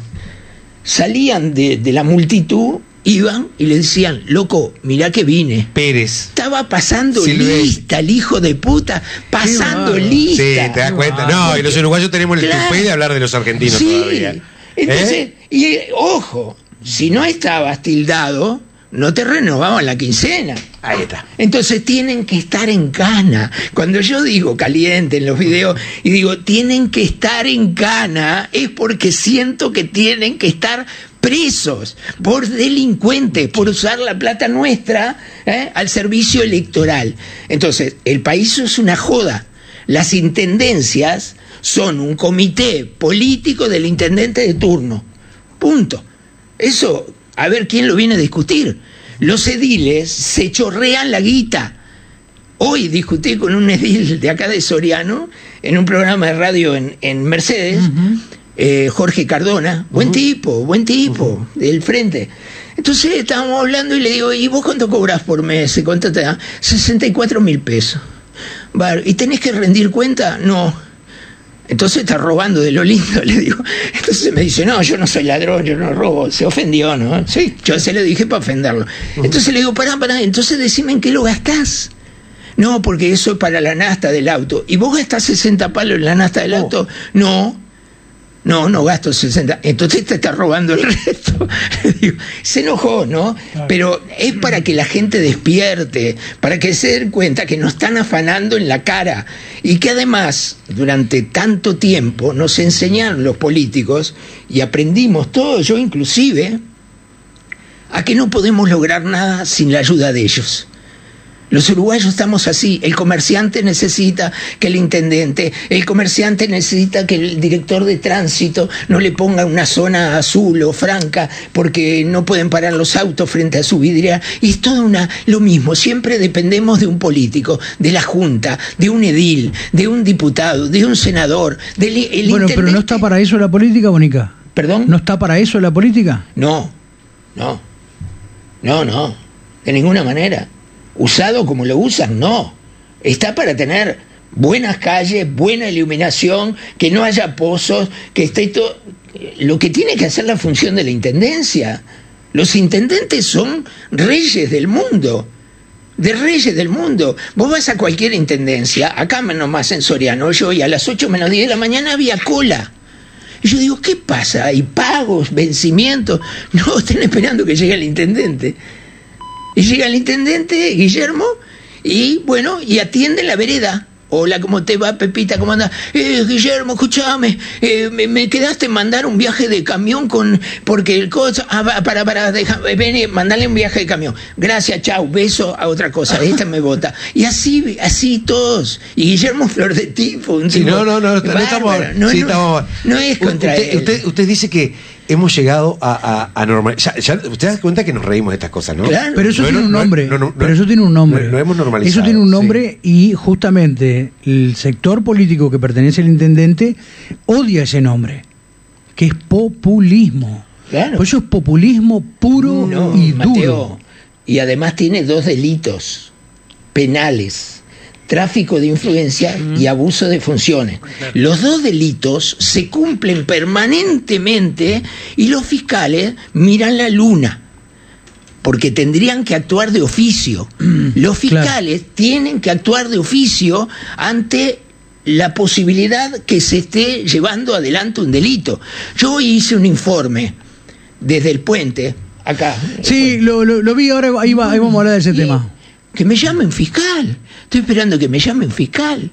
salían de, de la multitud, iban y le decían, loco, mirá que vine. Pérez. Estaba pasando Silvestre. lista, el hijo de puta, pasando lista. Sí, te das cuenta. No, y los uruguayos tenemos el Claro. de hablar de los argentinos Sí. todavía. Entonces, ¿Eh? y ojo, si no estabas tildado, no te renovaban la quincena. Ahí está. Entonces tienen que estar en cana. Cuando yo digo caliente en los videos y digo tienen que estar en cana, es porque siento que tienen que estar presos por delincuentes, por usar la plata nuestra ¿eh? al servicio electoral. Entonces, el país es una joda. Las intendencias son un comité político del intendente de turno. Punto. Eso, a ver quién lo viene a discutir. Los ediles se chorrean la guita. Hoy discutí con un edil de acá de Soriano en un programa de radio en, en Mercedes, eh, Jorge Cardona, buen tipo, buen tipo, del frente. Entonces estábamos hablando y le digo, ¿y vos cuánto cobras por mes? ¿Cuánto te da? 64 mil pesos. ¿Y tenés que rendir cuenta? No. Entonces está robando de lo lindo, le digo. Entonces me dice, no, yo no soy ladrón, yo no robo. Se ofendió, ¿no? Sí. Yo se le dije para ofenderlo. Entonces le digo, pará, pará, entonces decime en qué lo gastás. No, porque eso es para la nasta del auto. ¿Y vos gastás 60 palos en la nasta del auto? No. No, no gasto 60. Entonces te está robando el resto. Digo, se enojó, ¿no? Pero es para que la gente despierte, para que se den cuenta que nos están afanando en la cara y que además durante tanto tiempo nos enseñaron los políticos y aprendimos todos, yo inclusive, a que no podemos lograr nada sin la ayuda de ellos. Los uruguayos estamos así. El comerciante necesita que el intendente, el comerciante necesita que el director de tránsito no le ponga una zona azul o franca porque no pueden parar los autos frente a su vidriera. Y es todo una, lo mismo. Siempre dependemos de un político, de la junta, de un edil, de un diputado, de un senador, del el Bueno, pero no está para eso la política, Bonica. ¿Perdón? ¿No está para eso la política? No, no, no, no, de ninguna manera. Usado como lo usan, no. Está para tener buenas calles, buena iluminación, que no haya pozos, que esté todo... Lo que tiene que hacer la función de la Intendencia. Los intendentes son reyes del mundo. De reyes del mundo. Vos vas a cualquier intendencia, acá menos más en Soriano, yo y a las 8 menos 10 de la mañana había cola. Y yo digo, ¿qué pasa? ¿Hay pagos, vencimientos? No, están esperando que llegue el intendente. Y llega el intendente, Guillermo, y bueno, y atiende la vereda. Hola, ¿cómo te va, Pepita? ¿Cómo andas? Eh, Guillermo, escúchame, eh, me, me quedaste en mandar un viaje de camión con. Porque el coche. Ah, para, para, déjame, ven, mandale un viaje de camión. Gracias, chau, beso a otra cosa. Esta me vota. Y así, así todos. Y Guillermo Flor de Tipo. Un Sí, tipo no, no, no, no estamos. No, sí, no, estamos- no es contra usted, él. usted, usted dice que hemos llegado a, a, a normal. Ya, ya- usted da cuenta que nos reímos de estas cosas, ¿no? Claro. Pero eso No, tiene no, un no, nombre. no, no, no, pero eso tiene un nombre. no, no hemos normalizado, Eso tiene un sí. nombre y justamente el sector político que pertenece al intendente odia ese nombre, que es populismo. Claro. Por eso es populismo puro No, y Mateo. duro. Y además tiene dos delitos penales. Tráfico de influencia y abuso de funciones. Los dos delitos se cumplen permanentemente y los fiscales miran la luna. Porque tendrían que actuar de oficio. Los fiscales tienen que actuar de oficio ante la posibilidad que se esté llevando adelante un delito. Yo hoy hice un informe desde el puente, acá. Sí, lo, lo- lo vi ahora, ahí, va- ahí vamos a hablar de ese Y tema. Que me llamen fiscal. Estoy esperando que me llamen fiscal.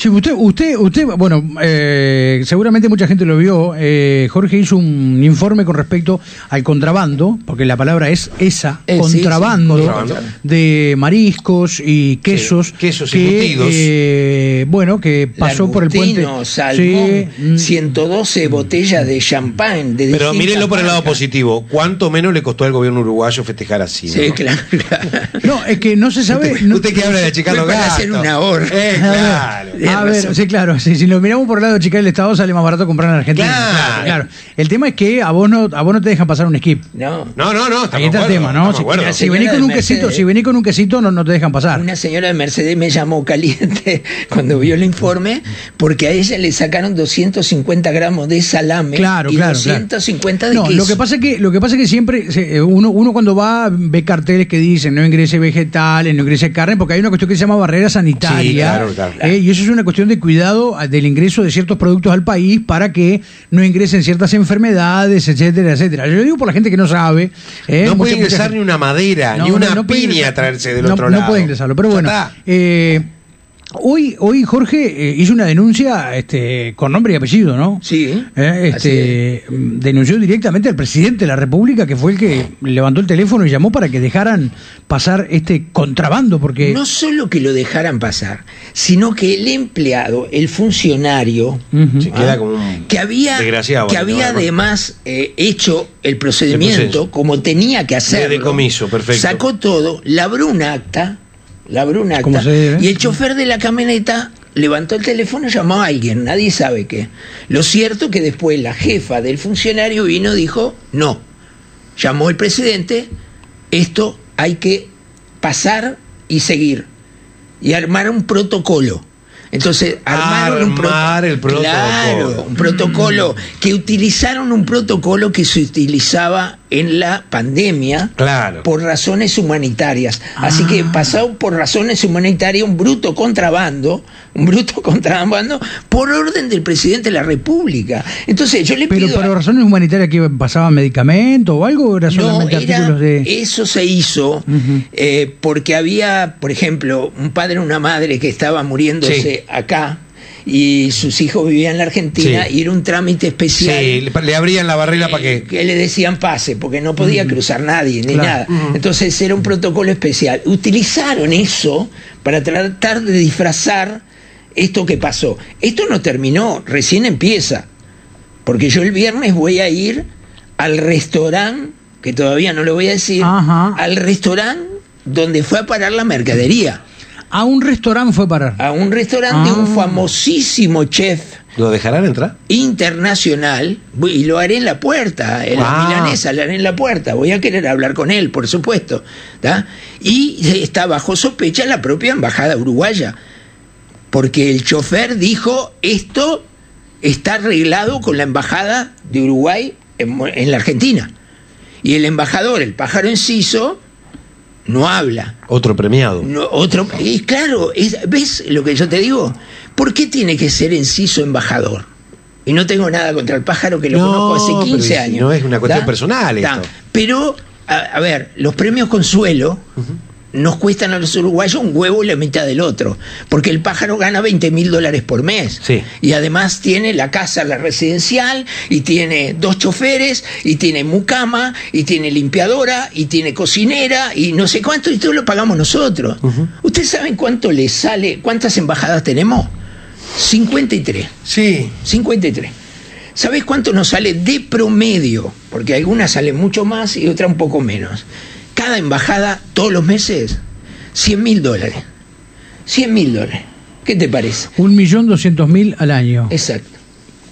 Sí, usted, usted, usted, bueno, eh, seguramente mucha gente lo vio. eh, Jorge hizo un informe con respecto al contrabando, porque la palabra es esa, Eh, contrabando, sí, contrabando. de mariscos y quesos. Sí, quesos que, embutidos. eh, bueno, que pasó por el puente. Salmón, Sí, mm, 112 botellas de champán. De Pero mírenlo por el lado positivo. ¿Cuánto menos le costó al gobierno uruguayo festejar así? Sí, ¿no? claro. claro. No, es que no se sabe. Usted, no- usted que habla de los para gastos. hacer una ahorra. Eh, claro. A ver, sí, claro, sí, si lo miramos por el lado de chicar el Estado, sale más barato comprar en Argentina. Claro. claro. El tema es que a vos no, a vos no te dejan pasar un skip. No. No, no, no. Ahí está el tema, ¿no? Si, venís con un de quesito, si venís con un quesito, no, no te dejan pasar. Una señora de Mercedes me llamó caliente cuando vio el informe porque a ella le sacaron 250 gramos de salame Claro, y claro, 250 de no, queso. lo que pasa es que lo que pasa es que siempre se- eh, uno, uno cuando va ve carteles que dicen no ingrese vegetales, no ingrese carne, porque hay una cuestión que se llama barrera sanitaria. Sí, claro, claro. eh, y eso es una cuestión de cuidado ah, del ingreso de ciertos productos al país para que no ingresen ciertas enfermedades, etcétera, etcétera. Yo lo digo por la gente que no sabe. eh, no puede ingresar ni una madera, No, ni no, una no piña a traerse del No- otro no lado. puede ingresarlo, pero bueno. eh, hoy, hoy Jorge eh, hizo una denuncia este, con nombre y apellido, ¿no? Sí, Eh, así este, denunció directamente al presidente de la República, que fue el que levantó el teléfono y llamó para que dejaran pasar este contrabando, porque No solo que lo dejaran pasar, sino que el empleado, el funcionario. Se queda como un que había, desgraciado. que había Además. eh, hecho el procedimiento como tenía que hacerlo. decomiso, perfecto. Sacó todo, labró un acta, acta, se debe. y el chofer de la camioneta levantó el teléfono y llamó a alguien, nadie sabe qué. Lo cierto que después la jefa del funcionario vino y dijo, no, llamó el presidente, esto hay que pasar y seguir, y armar un protocolo. Entonces, armaron un pro- Armar el protocolo. Claro, un protocolo que utilizaron un protocolo que se utilizaba en la pandemia Claro. por razones humanitarias. Así que pasado por razones humanitarias un bruto contrabando, un bruto contrabando por orden del presidente de la República. Entonces yo le pero pido a- por razones humanitarias que pasaban medicamentos o algo, o era no, solamente era- artículos de... eso se hizo eh, porque había, por ejemplo, un padre o una madre que estaba muriéndose acá y sus hijos vivían en la Argentina Sí. y era un trámite especial. Sí, le, le abrían la barrera para eh, que. le decían pase, porque no podía cruzar nadie ni Claro. nada. Entonces era un protocolo especial. Utilizaron eso para tratar de disfrazar esto que pasó. Esto no terminó, recién empieza. Porque yo el viernes voy a ir al restaurante, que todavía no lo voy a decir, Ajá. al restaurante donde fue a parar la mercadería. A un restaurante fue parar. A un restaurante de un Ah. famosísimo chef ¿Lo dejarán entrar? internacional y lo haré en la puerta, en la Ah. milanesa, lo haré en la puerta. Voy a querer hablar con él, por supuesto. ¿tá? Y está bajo sospecha la propia embajada uruguaya, porque el chofer dijo esto está arreglado con la embajada de Uruguay en, la Argentina. Y el embajador, el pájaro enciso, no habla. Otro premiado. No, otro, y claro, es- ¿ves lo que yo te digo? ¿Por qué tiene que ser enciso embajador? Y no tengo nada contra el pájaro que lo No, conozco hace pero 15 si años. no es una cuestión ¿tá? personal esto. Pero, a, a ver, los premios Consuelo nos cuestan a los uruguayos un huevo y la mitad del otro. Porque el pájaro gana 20 mil dólares por mes. Sí. Y además tiene la casa, la residencial, y tiene dos choferes, y tiene mucama, y tiene limpiadora, y tiene cocinera, y no sé cuánto, y todo lo pagamos nosotros. ¿Ustedes saben cuánto le sale, cuántas embajadas tenemos? 53. Sí. 53. ¿Sabes cuánto nos sale de promedio? Porque algunas salen mucho más y otras un poco menos. Cada embajada, todos los meses, 100 mil dólares. 100 mil dólares. ¿Qué te parece? Un millón doscientos mil al año. Exacto.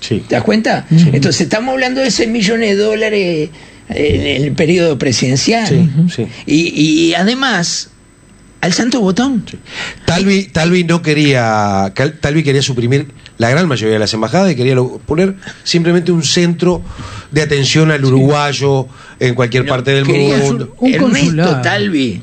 Sí. ¿Te das cuenta? Entonces estamos hablando de 6 millones de dólares en el periodo presidencial. Sí, sí. Y, y además, al santo botón. Talvi, Talvi no quería, Talvi quería suprimir la gran mayoría de las embajadas y quería poner simplemente un centro de atención al uruguayo en cualquier parte del mundo. Un Ernesto consulado. Talvi.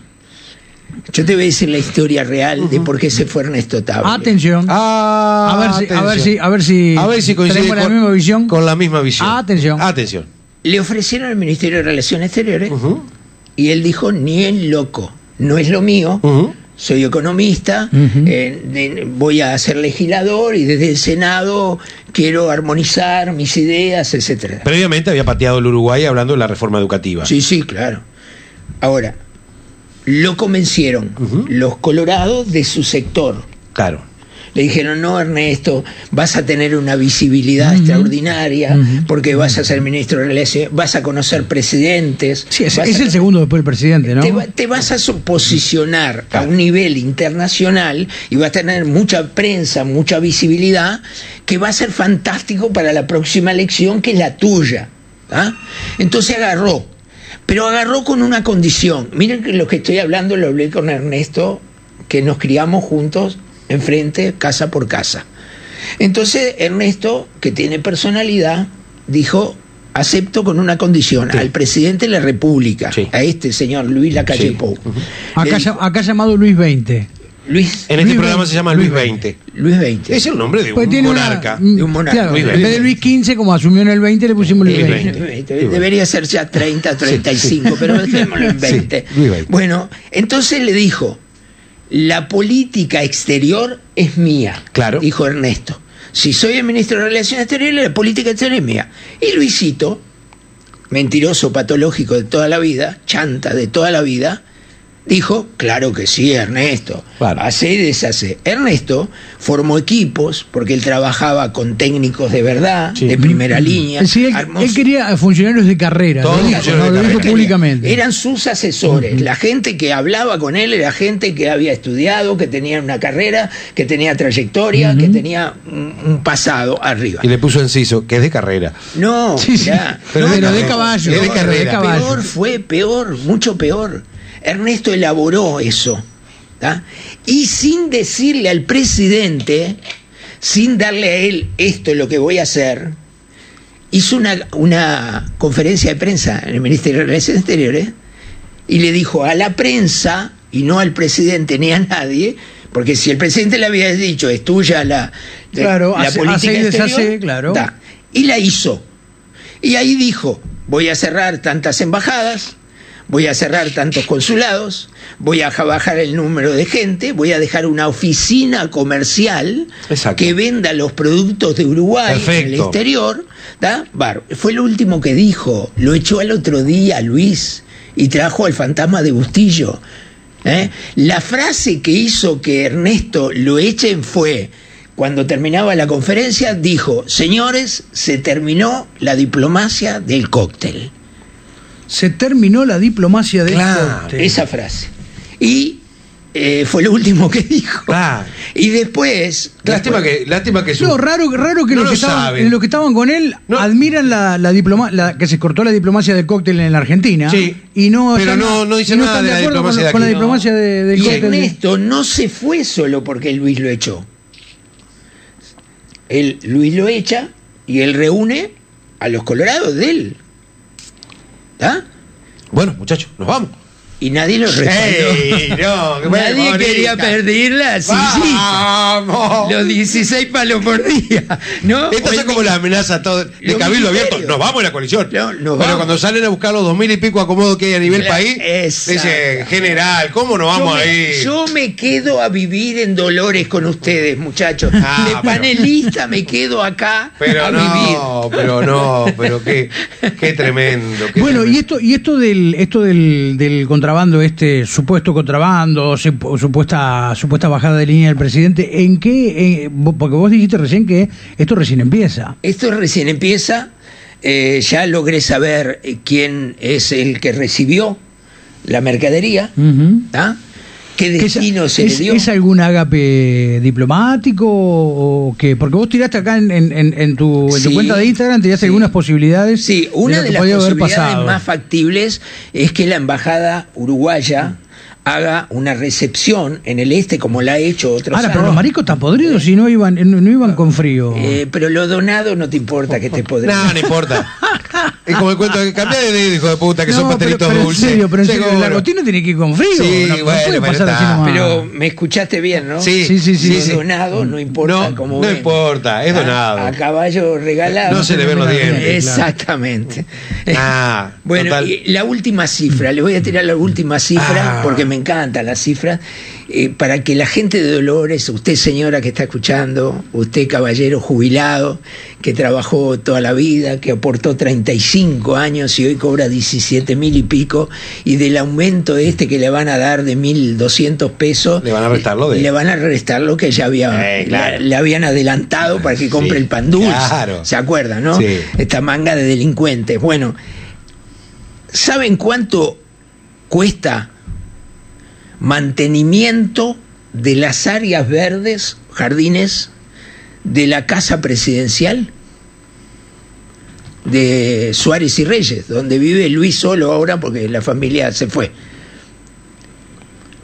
Yo te voy a decir la historia real de por qué se fue Ernesto Talvi. Atención. Ah, a ver si, a ver si, a ver si, A ver si coincide tenemos la con, misma visión. con la misma visión. Atención. Atención. Le ofrecieron al Ministerio de Relaciones Exteriores y él dijo, ni en loco, no es lo mío. ujú. Soy economista, eh, de- voy a ser legislador y desde el Senado quiero armonizar mis ideas, etcétera. Previamente había pateado el Uruguay hablando de la reforma educativa. Sí, sí, claro. Ahora, lo convencieron los colorados de su sector. Claro. Le dijeron, no, Ernesto, vas a tener una visibilidad extraordinaria porque vas a ser ministro de Relaciones, vas a conocer presidentes. Sí, es, vas es a- el segundo después del presidente, ¿no? te, va- te vas a posicionar a un nivel internacional y vas a tener mucha prensa, mucha visibilidad, que va a ser fantástico para la próxima elección, que es la tuya. ¿ah? Entonces agarró, pero agarró con una condición. Miren que lo que estoy hablando lo hablé con Ernesto, que nos criamos juntos enfrente, casa por casa. Entonces Ernesto, que tiene personalidad, dijo, acepto con una condición, al presidente de la República, Sí. a este señor Luis Lacalle Sí. Pou. Acá, llamado Luis 20. Luis, En este Luis programa XX. se llama Luis XX. Luis 20. Es el nombre de Pues un una- monarca. mm, De un monarca. Claro, Luis en vez de 20. Luis 15, como asumió en el 20, le pusimos Luis Luis 20. 20. 20. Debería ser ya 30, 35, pero dejémoslo en Sí, 20. Luis 20. Bueno, entonces le dijo, la política exterior es mía, Claro. dijo Ernesto. Si soy el ministro de Relaciones Exteriores, la política exterior es mía. Y Luisito, mentiroso patológico de toda la vida, chanta de toda la vida, dijo, claro que sí, Ernesto, Claro. hace y deshace. Ernesto formó equipos, porque él trabajaba con técnicos de verdad, Sí. de primera línea. Sí, él, armó él su- quería funcionarios de carrera, Todos lo dijo, funcionarios no, de lo dijo carrera. públicamente. Eran sus asesores. La gente que hablaba con él era gente que había estudiado, que tenía una carrera, que tenía trayectoria, que tenía un, un pasado arriba. Y le puso enciso, que es de carrera. No, Sí, sí. ya. Pero No, de- no, de no. caballo, es de pero carrera. caballo. Peor fue, peor, mucho peor. Ernesto elaboró eso. ¿tá? Y sin decirle al presidente, sin darle a él esto es lo que voy a hacer, hizo una, una conferencia de prensa en el Ministerio de Relaciones Exteriores y le dijo a la prensa, y no al presidente ni a nadie, porque si el presidente le había dicho es tuya la, Claro, la hace- política hace y deshace, exterior", claro. y la hizo. Y ahí dijo, voy a cerrar tantas embajadas, voy a cerrar tantos consulados, voy a ja- bajar el número de gente, voy a dejar una oficina comercial Exacto. que venda los productos de Uruguay en el exterior. Bar- Fue lo último que dijo, lo echó al otro día Luis y trajo al fantasma de Bustillo. ¿eh? La frase que hizo que Ernesto lo echen fue, cuando terminaba la conferencia, dijo, señores, se terminó la diplomacia del cóctel. Se terminó la diplomacia del Claro, cóctel. Esa frase. Y eh, fue lo último que dijo. Claro. Y después... Lástima después- que, lástima que su- No, raro, raro que No los, lo que estaban, saben. los que estaban con él No. admiran la, la diploma, la- que se cortó la diplomacia del cóctel en la Argentina. Sí. Y no Pero no- no dicen nada de la diplomacia con, de con la diplomacia de- del Y cóctel. Ernesto no se fue solo porque Luis lo echó. Él, Luis lo echa y él reúne a los colorados de él. ¿Está? Bueno, muchachos, nos vamos. Y nadie lo respaldó. ¡Ey! No, que Nadie quería perder la sillita. ¡Vamos! Los 16 palos por día. ¿no? Estas son como las amenazas todo- de cabildo abierto. Nos vamos en la coalición. No, Pero vamos. cuando salen a buscar los dos mil y pico acomodos que hay a nivel país, exacto. dice, general, ¿cómo nos vamos yo, a ir? yo me quedo a vivir en Dolores con ustedes, muchachos. Ah, de pero- panelista me quedo acá Pero a no, vivir. pero no, pero qué, qué tremendo. qué Bueno, y esto, y esto del, esto del, del contrabando, este supuesto contrabando, sup- supuesta, supuesta bajada de línea del presidente, ¿en qué? eh, porque vos dijiste recién que esto recién empieza. Esto recién empieza. eh, ya logré saber eh, quién es el que recibió la mercadería. ¿ah? ¿Qué ¿Qué es- destino se es, le dio? ¿Es algún ágape diplomático o qué? Porque vos tiraste acá en, en- en- en tu, en tu cuenta de Instagram, tiraste sí. algunas posibilidades. Sí, una de que las posibilidades más factibles es que la embajada uruguaya haga una recepción en el este como la ha hecho otros Ahora, pero los maricos están podridos y no iban, no, no iban con frío. Eh, pero lo donado no te importa que te podrá. No, no importa. Es como el cuento de cambiar de dedo, hijo de puta, que son No, pastelitos pero dulces. En serio, pero en serio, el agostino tiene que ir con frío. Sí, no, no bueno, puede pero pasar está. así nomás. Pero me escuchaste bien, ¿no? Sí, Sí, sí, sí, Lo sí. donado no importa No, cómo no importa, es donado. A, caballo regalado. No se le ven los dientes, claro. Exactamente. Ah, bueno, total. y la última cifra, les voy a tirar la última cifra Ah. porque me encanta la cifra. eh, para que la gente de Dolores, usted señora que está escuchando, usted caballero jubilado, que trabajó toda la vida, que aportó 35 años y hoy cobra 17 mil y pico, y del aumento este que le van a dar de 1.200 pesos, Le van a restar lo de- le van a restar lo que ya había, Eh, claro. le, le habían adelantado para que compre Sí, el pan dulce. claro. ¿Se acuerdan, no? Sí. Esta manga de delincuentes. Bueno, ¿saben cuánto cuesta mantenimiento de las áreas verdes, jardines, de la casa presidencial de Suárez y Reyes, donde vive Luis solo ahora porque la familia se fue.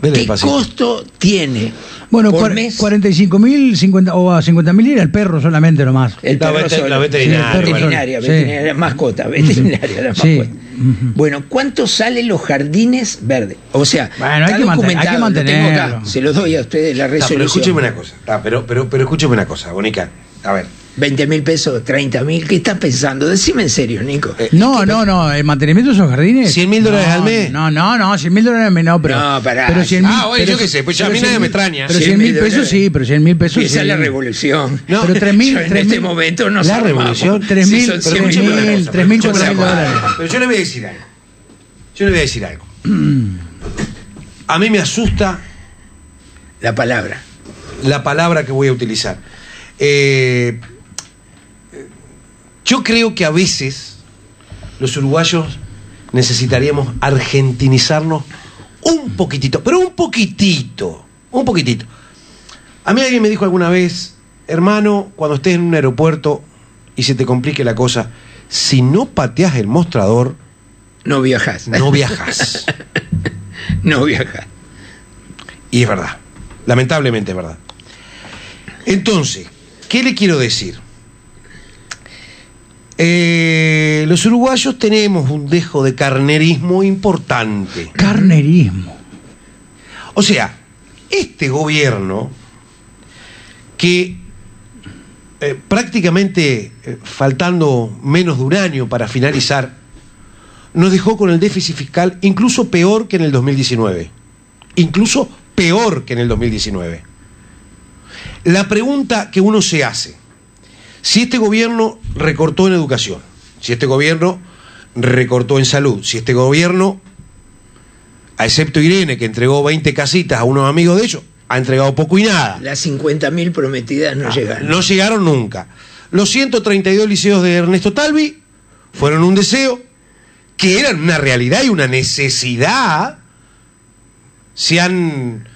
¿Qué costo tiene Bueno, por mes 45 mil, 50 o a 50 mil era el perro solamente nomás. el La perro vete- solo? la veterinaria, Sí, el perro veterinaria. Sí. veterinaria, mascota, veterinaria, la Sí. Bueno, ¿cuánto salen los jardines verdes? O sea, Bueno, hay que manten- hay que documentado, lo tengo acá, mantenerlo. se los doy a ustedes la Ah, pero resolución. escúcheme una cosa. Pero, pero, pero escúcheme una cosa, Bonica. A ver. 20 mil pesos, 30 mil, ¿qué estás pensando? Decime en serio, Nico. Eh, No, no, no, el mantenimiento de esos jardines. 100 mil dólares No, al mes. No, no, no, 100 mil dólares al mes no, pero. No, pará. Pero 100 mil. Ah, oye, pero- yo qué sé, pues ya a mí 100 nadie me extraña. Pero 100 100 mil pesos sí, pero 100 mil pesos Empieza sí. la revolución. No, Pero 3 mil, en 3 este momento no La revolución. Tres Si mil, son tres 100 mil, dólares. Pero yo le voy a decir algo. Yo le voy a decir algo. A mí me asusta La palabra. la palabra que voy a utilizar. Eh, yo creo que a veces los uruguayos necesitaríamos argentinizarnos un poquitito, pero un poquitito, un poquitito. A mí alguien me dijo alguna vez, hermano, cuando estés en un aeropuerto y se te complique la cosa, si no pateas el mostrador, No viajas. no viajas. no viajas. Y es verdad. Lamentablemente es verdad. Entonces, ¿qué le quiero decir? Eh, los uruguayos tenemos un dejo de carnerismo importante. Carnerismo. O sea, este gobierno que eh, prácticamente eh, faltando menos de un año para finalizar, nos dejó con el déficit fiscal incluso peor que en el 2019. Incluso peor que en el 2019. La pregunta que uno se hace, si este gobierno recortó en educación, si este gobierno recortó en salud, si este gobierno a excepto Irene, que entregó 20 casitas a unos amigos de ellos, ha entregado poco y nada. Las 50 mil prometidas no llegaron. No llegaron nunca. Los 132 liceos de Ernesto Talvi fueron un deseo que eran una realidad y una necesidad. Se han.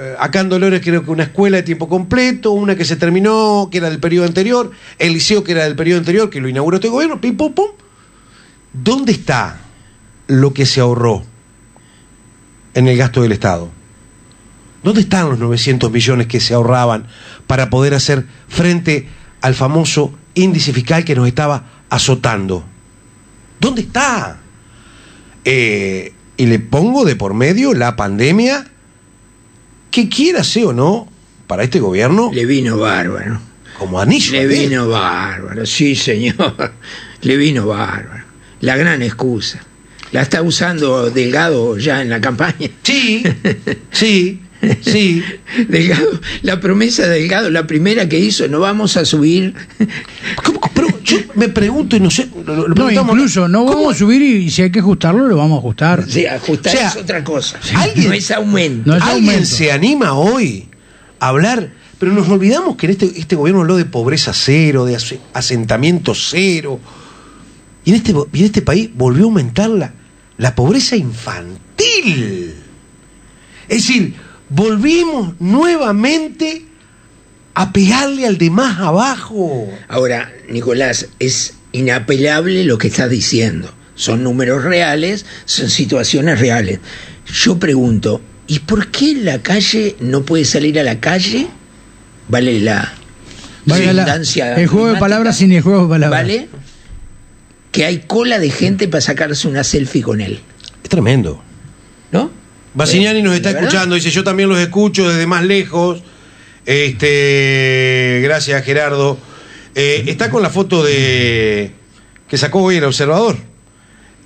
Eh, acá en Dolores creo que una escuela de tiempo completo, una que se terminó, que era del periodo anterior, el liceo que era del periodo anterior, que lo inauguró este gobierno, pim, pum, pum. ¿Dónde está lo que se ahorró en el gasto del Estado? ¿Dónde están los 900 millones que se ahorraban para poder hacer frente al famoso índice fiscal que nos estaba azotando? ¿Dónde está? Eh, y le pongo de por medio la pandemia, que quiera ser o no, para este gobierno, Le vino bárbaro. como anillo. Le dedo. vino bárbaro, sí señor. Le vino bárbaro. La gran excusa. La está usando Delgado ya en la campaña. Sí, sí, sí. Delgado, la promesa de Delgado, la primera que hizo, no vamos a subir. ¿Cómo- Pero yo me pregunto y no sé. lo- lo No, incluso no ¿cómo- vamos a subir y si hay que ajustarlo, lo vamos a ajustar. Sí, ajustar O sea, es otra cosa. alguien- no es aumento. No es ¿Alguien aumento. se anima hoy a hablar? Pero nos olvidamos que en este, este gobierno habló de pobreza cero, de ase- asentamiento cero. Y en este, y en este país volvió a aumentar la, la pobreza infantil. Es decir, volvimos nuevamente a pegarle al de más abajo. Ahora, Nicolás, es inapelable lo que estás diciendo. Son números reales, son situaciones reales. Yo pregunto, ¿y por qué la calle no puede salir a la calle? Vale la la- redundancia el juego de palabras sin el juego de palabras. ¿Vale? Que hay cola de gente para sacarse una selfie con él. Es tremendo. ¿No? Bassignani nos está ¿De escuchando, dice, yo también los escucho desde más lejos. Este, gracias Gerardo. Eh, está con la foto de que sacó hoy el observador.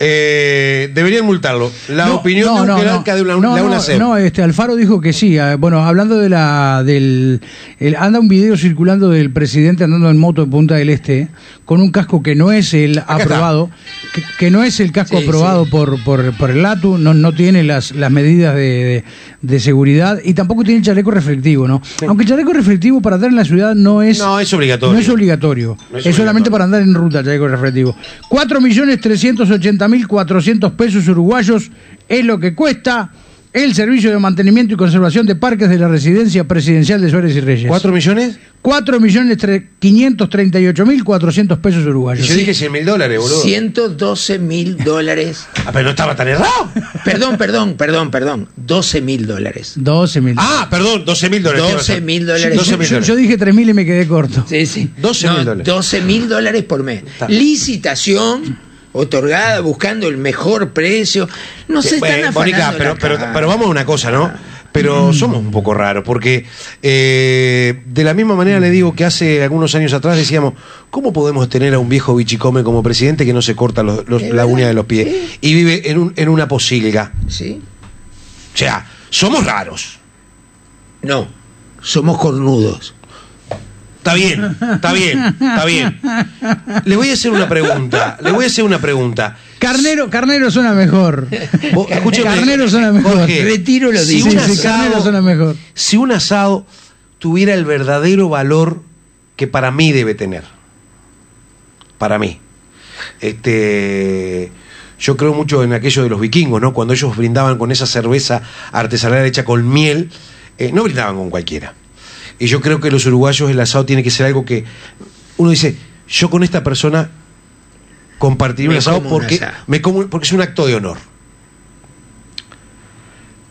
Eh, deberían multarlo. La No, opinión no, de un jerarca no. de una, la no, UNACEP. no, este Alfaro dijo que sí. ah, Bueno, hablando de la del el- anda un video circulando del presidente andando en moto en Punta del Este con un casco que no es el aprobado, que, que no es el casco Sí, aprobado sí. Por, por por el ATU, no no tiene las las medidas de, de- de seguridad y tampoco tiene chaleco reflectivo, ¿no? Aunque el chaleco reflectivo para andar en la ciudad no es No, es obligatorio. No es obligatorio. No es, es solamente obligatorio. para andar en ruta, chaleco reflectivo. 4.380.400 pesos uruguayos es lo que cuesta el servicio de mantenimiento y conservación de parques de la residencia presidencial de Suárez y Reyes. ¿Cuatro millones? 4.538.400 pesos Y uruguayos. yo dije 100 mil dólares, boludo. 112 mil dólares. Ah, pero no estaba tan errado. Perdón, perdón, perdón, perdón. 12 mil dólares. 12.000. Ah, perdón, 12 mil dólares. 12 tiene mil dólares. 12 mil yo, dólares. yo dije 3.000 y me quedé corto. Sí, sí. 12 mil dólares. 12 mil dólares por mes. Está. Licitación otorgada buscando el mejor precio. No se están Bueno, afanando Mónica, pero, vamos a una cosa, ¿no? Pero somos un poco raros, porque eh, de la misma manera le digo que hace algunos años atrás decíamos, ¿cómo podemos tener a un viejo bichicome como presidente que no se corta los- los- la uña de los pies sí. y vive en, un, en una posilga? ¿Sí? O sea, somos raros. No, somos cornudos. Está bien, está bien, está bien. Le voy a hacer una pregunta, le voy a hacer una pregunta. Carnero, carnero suena mejor. Carnero suena mejor. Jorge, Retiro lo si dicho. Sí, un sí, carnero asado- suena mejor. si un asado tuviera el verdadero valor que para mí debe tener. Para mí. Este. Yo creo mucho en aquello de los vikingos, ¿no? Cuando ellos brindaban con esa cerveza artesanal hecha con miel, eh, no brindaban con cualquiera. Y yo creo que los uruguayos el asado tiene que ser algo que uno dice, yo con esta persona compartiré un asado un porque, asado. me como- porque es un acto de honor.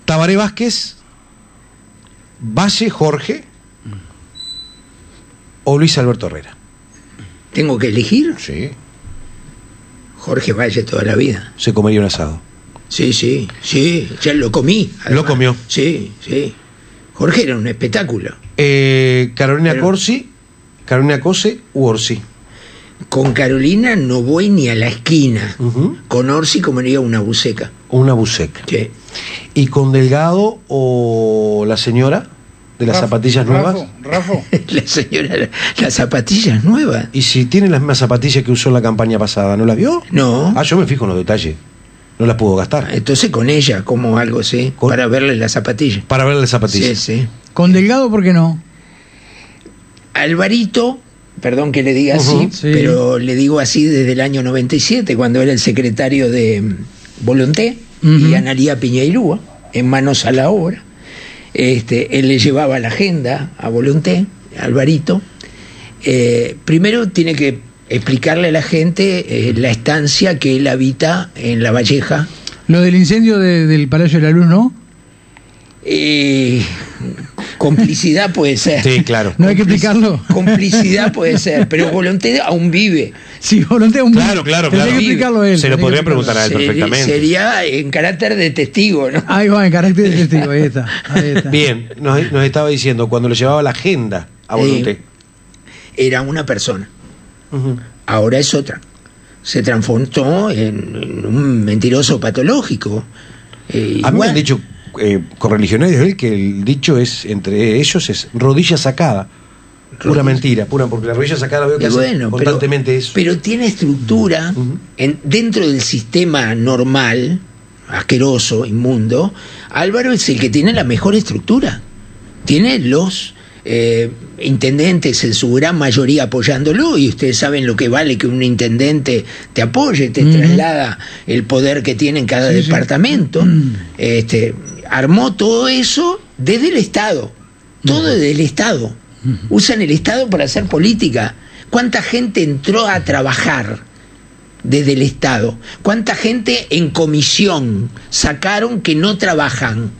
Tabaré Vázquez, Valle Jorge o Luis Alberto Herrera. ¿Tengo que elegir? Sí. Jorge Valle toda la vida. Se comería un asado. Sí, sí, sí. Ya lo comí. Lo comió. Sí, sí. Jorge era un espectáculo. Eh, Carolina Pero- Corsi, Carolina Cose u Orsi. Con Carolina no voy ni a la esquina. Con Orsi comería una buceca. Una buceca. Sí. ¿Y con Delgado o la señora de las zapatillas nuevas? Rafo. La señora, las zapatillas nuevas. ¿Y si tiene las mismas zapatillas que usó en la campaña pasada, no las vio? No. Ah, yo me fijo en los detalles. No las pudo gastar. Entonces con ella como algo Con- para verle las zapatillas. Para ver las Sí, zapatillas. sí. Con Delgado, ¿por qué no? Alvarito, perdón que le diga así, sí. pero le digo así desde el año 97, cuando era el secretario de Volonté Ujú. y Analía Piñeirúa, en manos a la obra. Este, él le llevaba la agenda a Volonté, Alvarito. Eh, primero tiene que explicarle a la gente eh, la estancia que él habita en La Valleja. Lo del incendio de- del Palacio de la Luz, ¿no? Eh, complicidad puede ser. Sí, claro. No hay que explicarlo. Complicidad puede ser, pero Volonté aún vive. Sí, volonté un Claro, claro, claro. que explicarlo él. Se lo podría preguntar a él perfectamente. Sería en carácter de testigo, ¿no? Ahí va, en carácter de testigo, ahí está. Ahí está. Bien, nos, nos estaba diciendo cuando le llevaba la agenda a Sí. Volunté. Era una persona, ahora es otra. Se transformó en, en un mentiroso patológico. Eh, A mí me han dicho eh, correligionarios de él que el dicho es, entre ellos, es rodilla sacada. Pura mentira, pura, porque la rodilla sacada veo que hace bueno, pero, eso. pero tiene estructura en- dentro del sistema normal, asqueroso, inmundo. Álvaro es el que tiene la mejor estructura. Tiene los eh, intendentes en su gran mayoría apoyándolo y ustedes saben lo que vale que un intendente te apoye, te traslada el poder que tiene en cada Sí, sí. departamento. Este, armó todo eso desde el Estado, todo desde el Estado. Usan el Estado para hacer política. ¿Cuánta gente entró a trabajar desde el Estado? ¿Cuánta gente en comisión sacaron que no trabajan?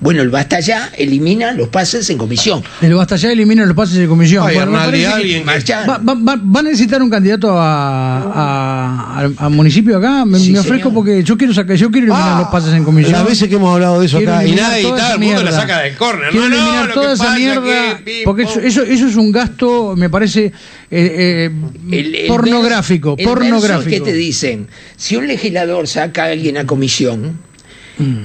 Bueno, el basta ya elimina los pases en comisión. El basta ya elimina los pases de comisión. Ay, Bueno, Arnaldi, alguien que-. Va, va- va- ¿Va a necesitar un candidato a, municipio acá? Me, Sí, me ofrezco señor. porque yo quiero sacar, yo quiero eliminar Ah, los pases en comisión. Las veces que hemos hablado de eso Quiero acá y nada, y esa el mundo la saca del córner. Quiero No, no, eliminar lo toda que esa pasa mierda, que porque eso, eso, eso es un gasto, me parece, eh, eh, El- el pornográfico, el pornográfico. verso que te dicen, si un legislador saca a alguien a comisión, Mm.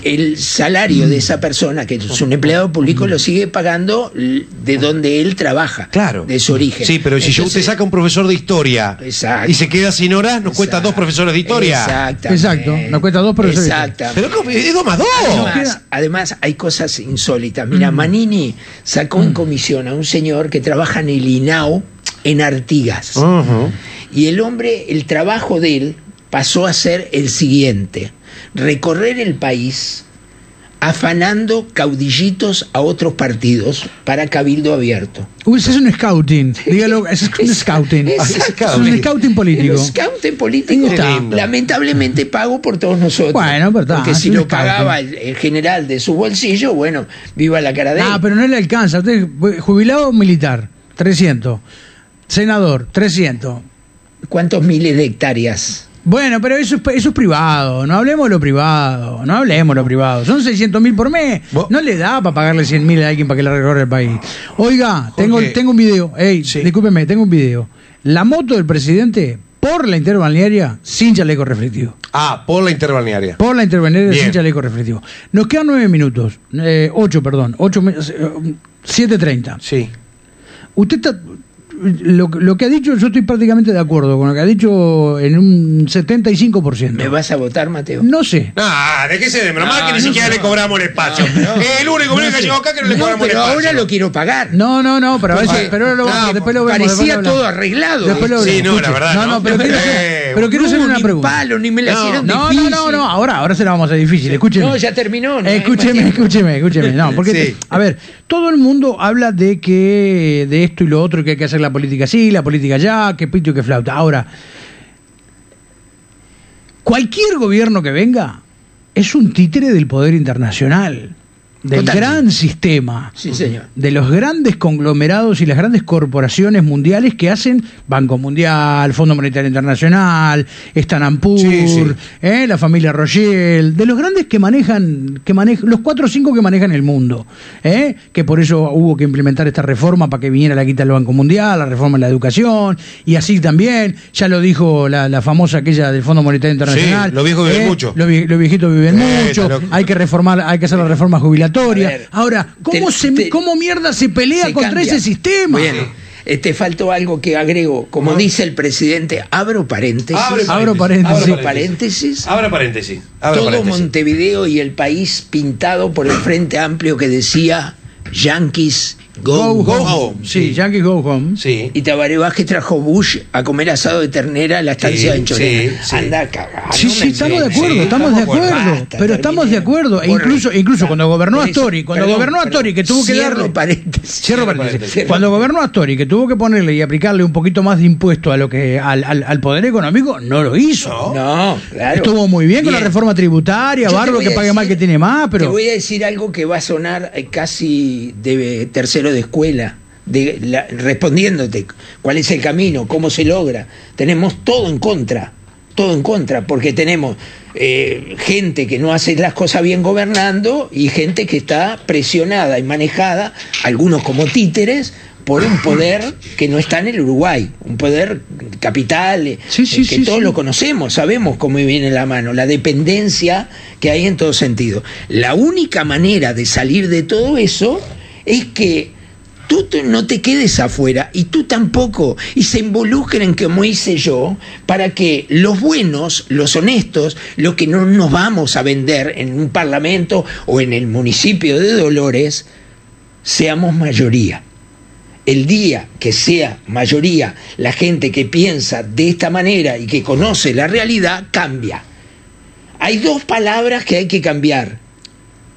El salario de esa persona, que es un empleado público, lo sigue pagando de donde él trabaja, Claro. de su origen. Sí, pero si yo usted saca un profesor de historia Exacto. y se queda sin horas, nos cuesta Exacto. dos profesores de historia. Exacto, nos cuesta dos profesores de historia. Exactamente. Pero es dos más dos. Además, además, hay cosas insólitas. Mira, Mm. Manini sacó en comisión a un señor que trabaja en el INAO en Artigas. Y el hombre, el trabajo de él pasó a ser el siguiente: recorrer el país afanando caudillitos a otros partidos para cabildo abierto. Uy, ese es un scouting, dígalo, ese es un scouting. Exacto. Es un scouting político. El scouting político, está. lamentablemente pago por todos nosotros. Bueno, pero está, Porque es si un lo scouting. pagaba el, el general de su bolsillo, bueno, viva la cara de él. Ah, pero no le alcanza. Usted, jubilado militar, 300. Senador, 300. ¿Cuántos miles de hectáreas? Bueno, pero eso es, eso es privado. No hablemos de lo privado. No hablemos de lo privado. Son 600 mil por mes. Vos- No le da para pagarle 100 mil a alguien para que le recorra el país. Oiga, tengo, tengo un video. Ey, Sí. discúlpeme, tengo un video. La moto del presidente por la interbalnearia sin chaleco reflectivo. Ah, por la interbalnearia. Por la interbalnearia Bien. sin chaleco reflectivo. Nos quedan nueve minutos. Eh, ocho, perdón. Ocho, eh, 7.30. Sí. Usted está. Lo, lo que ha dicho, yo estoy prácticamente de acuerdo con lo que ha dicho en un 75%. ¿Me vas a votar, Mateo? No sé. Ah, déjese de bromar No, que ni no siquiera sé. le cobramos el espacio. el único que llegó acá que no le No, cobramos el pero espacio. ahora lo quiero pagar. No, no, no, pero a veces, pero ahora lo, no, después lo vemos. después Parecía lo todo arreglado. Después lo Sí, no, la verdad, No, no. no, pero quiero hacer, Eh, pero quiero hacer una ni pregunta. palo, ni me la No. hicieron No, no, difícil. no, no, ahora, ahora se la vamos a hacer difícil. Escúcheme. No, ya terminó. escúcheme, escúcheme, escúcheme. No, porque, Sí. a ver, todo el mundo habla de que de esto y lo otro, que hay que hacer la política así, la política allá, que pito y que flauta. Ahora, cualquier gobierno que venga es un títere del poder internacional, del gran sistema Sí, señor. de los grandes conglomerados y las grandes corporaciones mundiales que hacen Banco Mundial, Fondo Monetario Internacional, Sí, sí. ¿eh? la familia Rochelle, de los grandes que manejan, que manejan, los cuatro o cinco que manejan el mundo, ¿eh? que por eso hubo que implementar esta reforma para que viniera la quita del Banco Mundial, la reforma en la educación, y así también, ya lo dijo la, la famosa aquella del Fondo Monetario Internacional. los viejos viven mucho. Los, vie- los viejitos viven Eh, mucho, hay que reformar, hay que hacer la reforma jubilatoria. Ver, Ahora, ¿cómo, te- se, te- ¿cómo mierda se pelea Se contra cambia. ese sistema? Bueno, eh, te faltó algo que agrego. Como dice el presidente, abro paréntesis. Abre Abro paréntesis. Abro paréntesis. Abra paréntesis. Todo paréntesis. Montevideo y el país pintado por el Frente Amplio que decía Yankees go, Go, go. home. home, Sí, sí. Yankee Go Home. Sí. Y Tabaré Vázquez trajo Bush a comer asado de ternera en la estancia Sí, de Anchorena. sí, sí. Anda a cagar. Sí, no sí, me estamos de acuerdo, sí, estamos de acuerdo. Basta, pero estamos de acuerdo. E incluso, incluso cuando gobernó Astori, cuando perdón, gobernó perdón. Astori, que tuvo que Cierro darle... paréntesis. Cierro paréntesis. paréntesis. Cuando gobernó Astori, que tuvo que ponerle y aplicarle un poquito más de impuesto a lo que al, al- al poder económico, no lo hizo. No, claro. Estuvo muy bien, con la reforma tributaria, Yo te Barro que a pague más que tiene más, Te pero... voy a decir algo que va a sonar eh, casi de de escuela, de la- respondiéndote cuál es el camino, cómo se logra. Tenemos todo en contra, todo en contra, porque tenemos eh, gente que no hace las cosas bien gobernando y gente que está presionada y manejada, algunos como títeres, por un poder que no está en el Uruguay, un poder capital, eh, Sí, sí, que sí, todos lo conocemos, sabemos cómo viene la mano, la dependencia que hay en todo sentido. La única manera de salir de todo eso es que tú no te quedes afuera y tú tampoco, y se involucren, como hice yo, para que los buenos, los honestos, los que no nos vamos a vender en un parlamento o en el municipio de Dolores, seamos mayoría. El día que sea mayoría la gente que piensa de esta manera y que conoce la realidad, cambia. Hay dos palabras que hay que cambiar.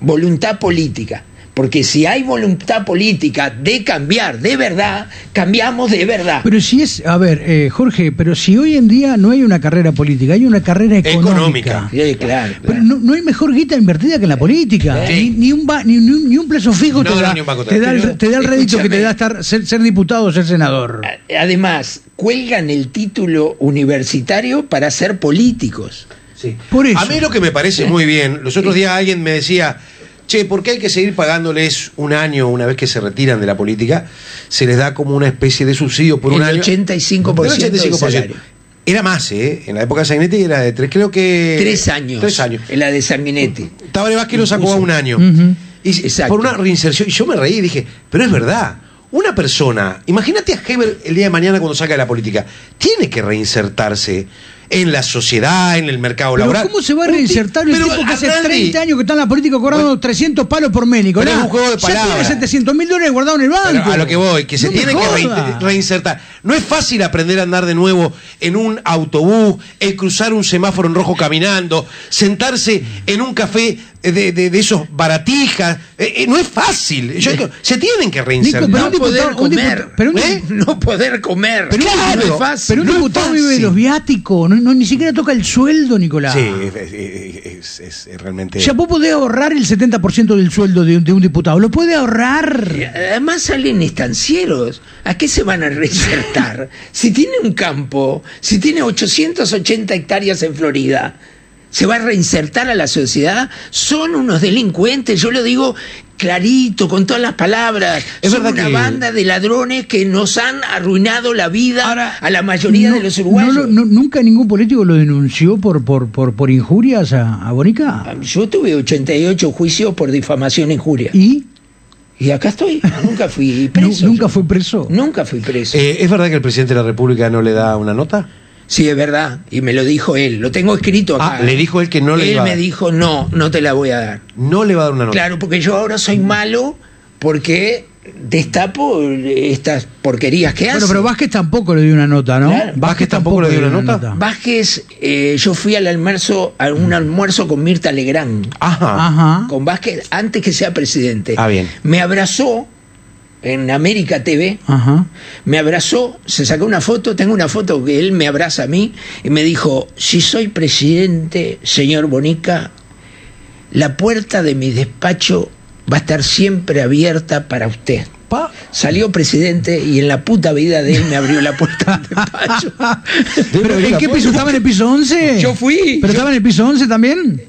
Voluntad política. Porque si hay voluntad política de cambiar de verdad, cambiamos de verdad. Pero si es, a ver, eh, Jorge, pero si hoy en día no hay una carrera política, hay una carrera económica. Económica. Sí, claro, Pero no, no hay mejor guita invertida que en la política. Sí. Ni, ni un ba- ni, ni- ni un plazo fijo No, te, no, da, ni un banco te, da el, te da el rédito que te da estar, ser, ser diputado o ser senador. Además, cuelgan el título universitario para ser políticos. Sí. Por eso. A mí lo que me parece muy bien, los otros días alguien me decía, che, ¿por qué hay que seguir pagándoles un año una vez que se retiran de la política? Se les da como una especie de subsidio por El un año. 85% El del salario. Era más, ¿eh? En la época de Sanguinetti era de tres, creo que... Tres años. Tres años. En la de Sanguinetti. Tabaré Vázquez lo sacó a un año. Y Exacto. por una reinserción. Y yo me reí y dije, pero es verdad. Una persona, imagínate a Heber el día de mañana cuando salga de la política, tiene que reinsertarse en la sociedad, en el mercado Pero laboral. ¿cómo se va a Un reinsertar pero tipo que hace nadie- 30 años que está en la política cobrando 300 palos por mes, Nicolás? Pero es un juego de Ya tiene palabras. 700 mil dólares guardados en el banco. Pero a lo que voy, que se No tiene que rein- reinsertar. No es fácil aprender a andar de nuevo en un autobús, el cruzar un semáforo en rojo caminando, sentarse en un café de, de- de esos baratijas. Eh, eh, no es fácil. Yo digo, se tienen que reinsertar. pero No un diputado- poder un comer. diputado- pero un- ¿Eh? No poder comer. Pero un no diputado- es fácil. Pero un no diputado vive de los viáticos, no, no, ni siquiera toca el sueldo, Nicolás. Sí, es, es- es- es realmente. Ya vos podés ahorrar el 70% del sueldo de, un- de un diputado. Lo puede ahorrar. Además salen estancieros. ¿A qué se van a reinsertar? si tiene un campo, si tiene 880 hectáreas en Florida, ¿se va a reinsertar a la sociedad? Son unos delincuentes, yo lo digo clarito, con todas las palabras. Es Son verdad una que- banda de ladrones que nos han arruinado la vida Ahora, a la mayoría no- de los uruguayos. no lo- no- ¿Nunca ningún político lo denunció por, por, por, por injurias a, a Bonica? Yo tuve 88 juicios por difamación e injuria. ¿Y? Y acá estoy. Nunca fui preso. ¿Nunca yo. fue preso? Nunca fui preso. Eh, ¿Es verdad que el presidente de la República no le da una nota? Sí, es verdad. Y me lo dijo él. Lo tengo escrito acá. Ah, le dijo él que no le Él iba a me dar. dijo, no, no te la voy a dar. No le va a dar una nota. Claro, porque yo ahora soy malo porque destapo estas porquerías que hace. Bueno, pero Vázquez tampoco le dio una nota, ¿no? Claro. ¿Vázquez tampoco le dio una nota? Vázquez, eh, yo fui al almuerzo, a un almuerzo con Mirta Legrand. Ajá. Ajá. Con Vázquez antes que sea presidente. Ah, bien. Me abrazó en América TV. Ajá. Me abrazó, se sacó una foto, tengo una foto que él me abraza a mí y me dijo, si soy presidente, señor Bonica, la puerta de mi despacho va a estar siempre abierta para usted. Pa. Salió presidente y en la puta vida de él me abrió la puerta del despacho. ¿Pero en qué piso? ¿Estaba en el piso 11? Yo fui. ¿Pero yo- estaba en el piso 11 también?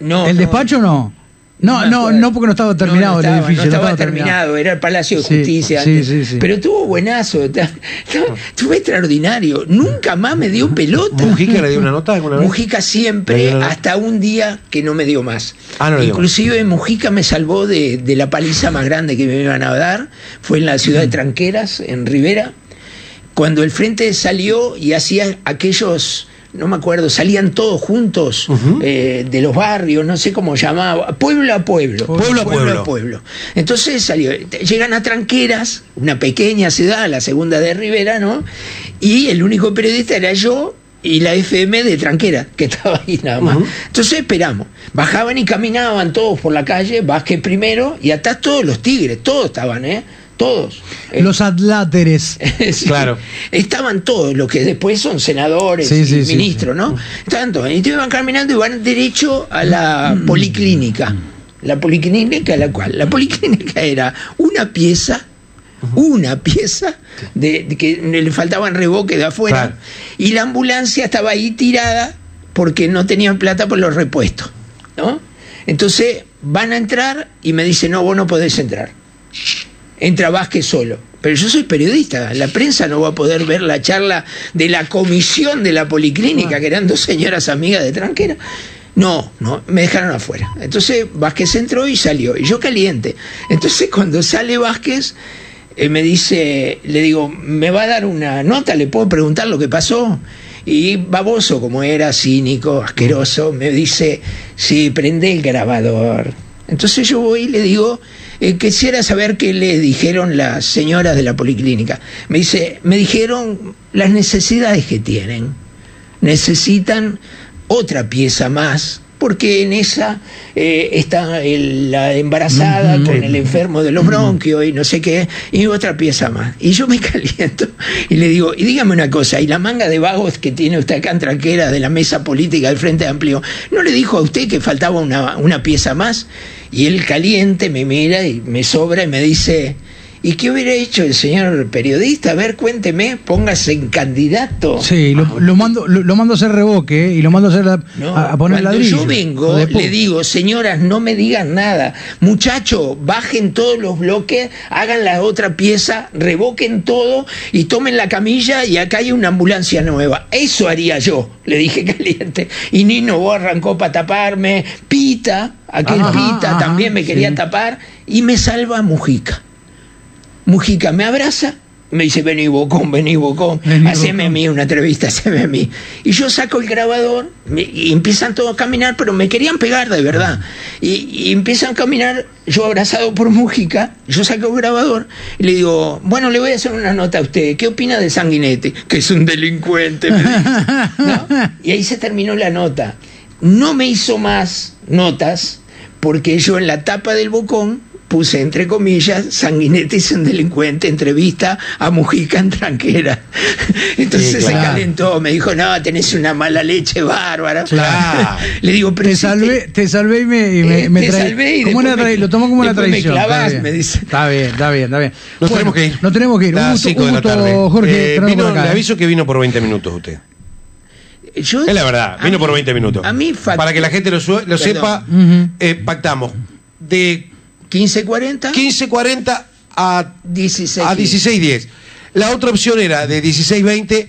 No, ¿El no. despacho no? No, no, no porque no estaba terminado No, no el estaba, edificio. No estaba, terminado, era el Palacio de Sí, Justicia. sí, antes. sí, sí. Pero estuvo buenazo, está- estuvo extraordinario. Nunca más me dio pelota. ¿Mujica le dio una nota alguna vez? Mujica ¿Le siempre, hasta un día que no me dio más. Ah, no le dio Inclusive Mujica me salvó de, de la paliza más grande que me iban a dar. Fue en la ciudad de Tranqueras, en Rivera, cuando el frente salió y hacía aquellos, no me acuerdo, salían todos juntos eh, de los barrios, no sé cómo llamaba, pueblo a pueblo. Pueblo a pueblo. pueblo. Entonces salió, llegan a Tranqueras, una pequeña ciudad, la segunda de Rivera, ¿no? Y el único periodista era yo y la FM de Tranquera, que estaba ahí nada más. Entonces esperamos. Bajaban y caminaban todos por la calle, Vázquez primero, y atrás todos los tigres, todos estaban, ¿eh? Todos. Eh, Los atláteres. Sí. Claro. Estaban todos los que después son senadores Sí, y sí, sí, ministros, ¿no? Estaban todos. Y te iban caminando y van derecho a la policlínica. La policlínica, la cual. La policlínica era una pieza, una pieza, de, de que le faltaban reboques de afuera. Claro. Y la ambulancia estaba ahí tirada porque no tenían plata por los repuestos, ¿no? Entonces van a entrar y me dicen, no, vos no podés entrar entra Vázquez solo. Pero yo soy periodista, la prensa no va a poder ver la charla de la comisión de la policlínica, que eran dos señoras amigas de Tranquera. No, no, me dejaron afuera. Entonces Vázquez entró y salió, y yo caliente. Entonces cuando sale Vázquez, eh, me dice, le digo, ¿me va a dar una nota? ¿Le puedo preguntar lo que pasó? Y baboso, como era, cínico, asqueroso, me dice, sí, prende el grabador. Entonces yo voy y le digo, eh, quisiera saber qué le dijeron las señoras de la policlínica. Me dice, me dijeron las necesidades que tienen. Necesitan otra pieza más porque en esa eh, está el- la embarazada con el enfermo de los bronquios y no sé qué, y otra pieza más. Y yo me caliento y le digo, y dígame una cosa, y la manga de vagos que tiene usted acá en tranquera de la mesa política del Frente Amplio, ¿no le dijo a usted que faltaba una, una pieza más? Y él caliente me mira y me sobra y me dice, ¿y qué hubiera hecho el señor periodista? A ver, cuénteme, póngase en candidato. Sí, lo, lo mando, lo, lo mando a hacer revoque ¿eh? y lo mando a hacer la- No, a, a poner cuando ladrillo. yo vengo, le digo, señoras, no me digan nada. Muchachos, bajen todos los bloques, hagan la otra pieza, revoquen todo y tomen la camilla y acá hay una ambulancia nueva. Eso haría yo, le dije caliente. Y Nino vos arrancó para taparme, Pita, aquel Ajá, Pita ajá, también me quería sí. tapar y me salva Mujica. Mujica me abraza, me dice, vení Bocón, vení Bocón, Vení, haceme a mí una entrevista, haceme a mí. Y yo saco el grabador me- y empiezan todos a caminar, pero me querían pegar de verdad. Y, y empiezan a caminar, yo abrazado por Mujica, yo saco el grabador y le digo, bueno, le voy a hacer una nota a usted, ¿qué opina de Sanguinetti? Que es un delincuente, me dice. ¿No? Y ahí se terminó la nota. No me hizo más notas porque yo en la tapa del Bocón puse entre comillas, Sanguinetti es un delincuente, entrevista a Mujica en tranquera. Entonces Sí, se claro. calentó, me dijo, no, tenés una mala leche bárbara. Claro. Le digo, pero Te si salvé, te salvé y me, y me, Eh, me te salvé y como una me- lo tomo como una después me traición. clavás, está bien. me dice. Está bien, está bien, está bien. Nos Bueno, tenemos que ir. Nos tenemos que ir. Un Las gusto, 5 un de la gusto, tarde. Jorge. Eh, vino- acá, le ¿eh? aviso que vino por 20 minutos usted. Yo- Es la verdad, vino mí- por 20 minutos. A mí, fact- Para que la gente lo, sepa, eh, pactamos de 15.40, 15.40 a 16. a 16.10. La otra opción era de 16.20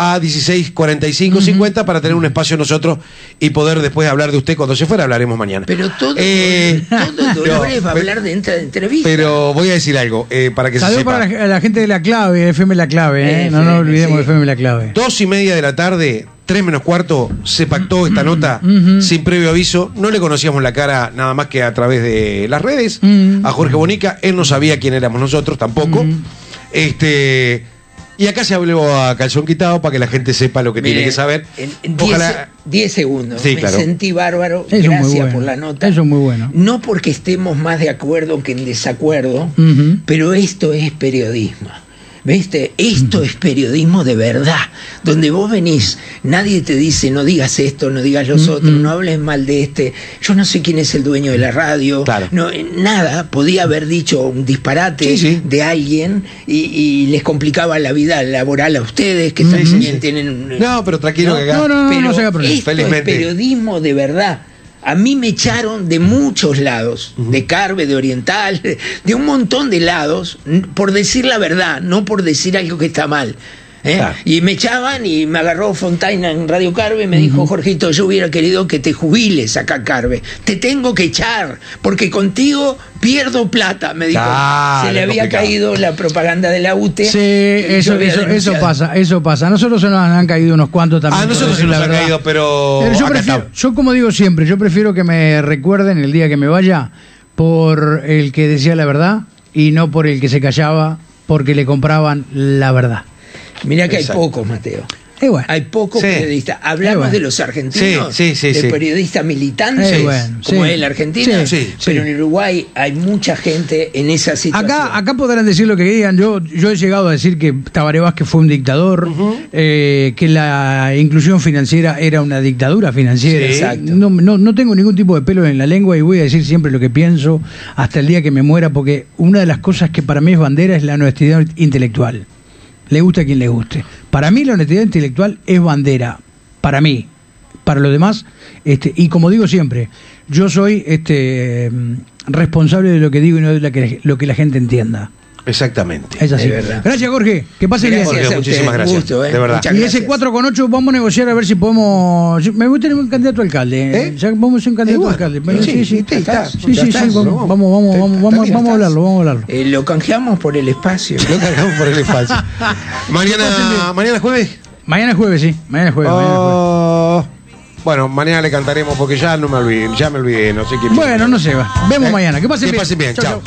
a 16.45, 50 para tener un espacio nosotros y poder después hablar de usted cuando se fuera, hablaremos mañana. Pero todo, Eh, todo Dolores no, va a hablar de esta entrevista. Pero voy a decir algo, eh, para que se sepa. para la, la gente de la clave, FM La Clave, ¿eh? no nos olvidemos sí. de FM La Clave. Dos y media de la tarde, tres menos cuarto, se pactó esta nota Ujú. sin previo aviso. No le conocíamos la cara nada más que a través de las redes. Mm. A Jorge Bonica, él no sabía quién éramos nosotros tampoco. Mm. Este. Y acá se habló a calzón quitado para que la gente sepa lo que tiene que saber. En, en 10 Ojalá. 10 segundos. Sí, me claro. sentí bárbaro. Eso es muy Gracias bueno. por la nota. Eso es muy bueno. No porque estemos más de acuerdo que en desacuerdo, pero esto es periodismo. ¿Viste? Esto es periodismo de verdad. Donde vos venís, nadie te dice no digas esto, no digas los otros, no hables mal de este. Yo no sé quién es el dueño de la radio. Claro. No, eh, nada, podía haber dicho un disparate Sí, sí. de alguien y, y les complicaba la vida laboral a ustedes, que también tienen. No, pero tranquilo que acá. No, no, no, Pero no se haga problema. esto Felizmente. es periodismo de verdad. A mí me echaron de muchos lados, de Carve, de Oriental, de un montón de lados, por decir la verdad, no por decir algo que está mal. ¿Eh? Claro. Y me echaban y me agarró Fontaina en Radio Carve y me dijo, Jorgito, yo hubiera querido que te jubiles acá, Carve. Te tengo que echar, porque contigo pierdo plata, me dijo. Claro, Se le había complicado. caído la propaganda de la UTE. Sí, eso, eso, eso pasa, eso pasa. A nosotros se nos han caído unos cuantos también. A nosotros se nos la ha verdad. caído, pero. Pero yo, prefiero, yo como digo siempre, yo prefiero que me recuerden el día que me vaya por el que decía la verdad y no por el que se callaba porque le compraban la verdad. Mirá que hay pocos, Mateo. Bueno, Hay pocos Sí. periodistas. Hablamos Eh, bueno. de los argentinos, Sí, sí, sí, de sí. periodistas militantes, Eh, bueno, como sí. es la Argentina. Sí, sí, pero sí. en Uruguay hay mucha gente en esa situación. acá, acá podrán decir lo que digan. Yo, yo he llegado a decir que Tabaré Vázquez fue un dictador, eh, que la inclusión financiera era una dictadura financiera. Sí, exacto. No, no, no tengo ningún tipo de pelo en la lengua y voy a decir siempre lo que pienso hasta el día que me muera, porque una de las cosas que para mí es bandera es la honestidad intelectual. Le gusta a quien le guste. Para mí la honestidad intelectual es bandera. Para mí. Para los demás, este, y como digo siempre, yo soy este mm, responsable de lo que digo y no de lo que, lo que la gente entienda. Exactamente. Es así. Gracias, Jorge. Que pase bien. Jorge, a muchísimas gracias. gusto, eh. De verdad. Muchas Y gracias. ese 4 con 8 vamos a negociar a ver si podemos. yo- Me gusta tener un candidato a alcalde. ¿Eh? Ya vamos a ser un candidato Eh, a alcalde. Bueno, sí, sí, sí. sí, está, Sí, ya sí, está, sí, Vamos, vamos. vamos, vamos, Está- vamos, está vamos, bien, vamos a hablarlo, vamos a hablarlo. Eh, lo canjeamos por el espacio. Lo cargamos por el espacio. mañana, mañana jueves. Mañana es jueves, sí. Mañana es jueves. mañana es jueves. Oh, bueno, mañana le cantaremos porque ya no me olvidé, ya me olvidé, no sé quién. Bueno, no sé, va. Vemos Eh, mañana. Que pasen que bien. pasen bien, chao.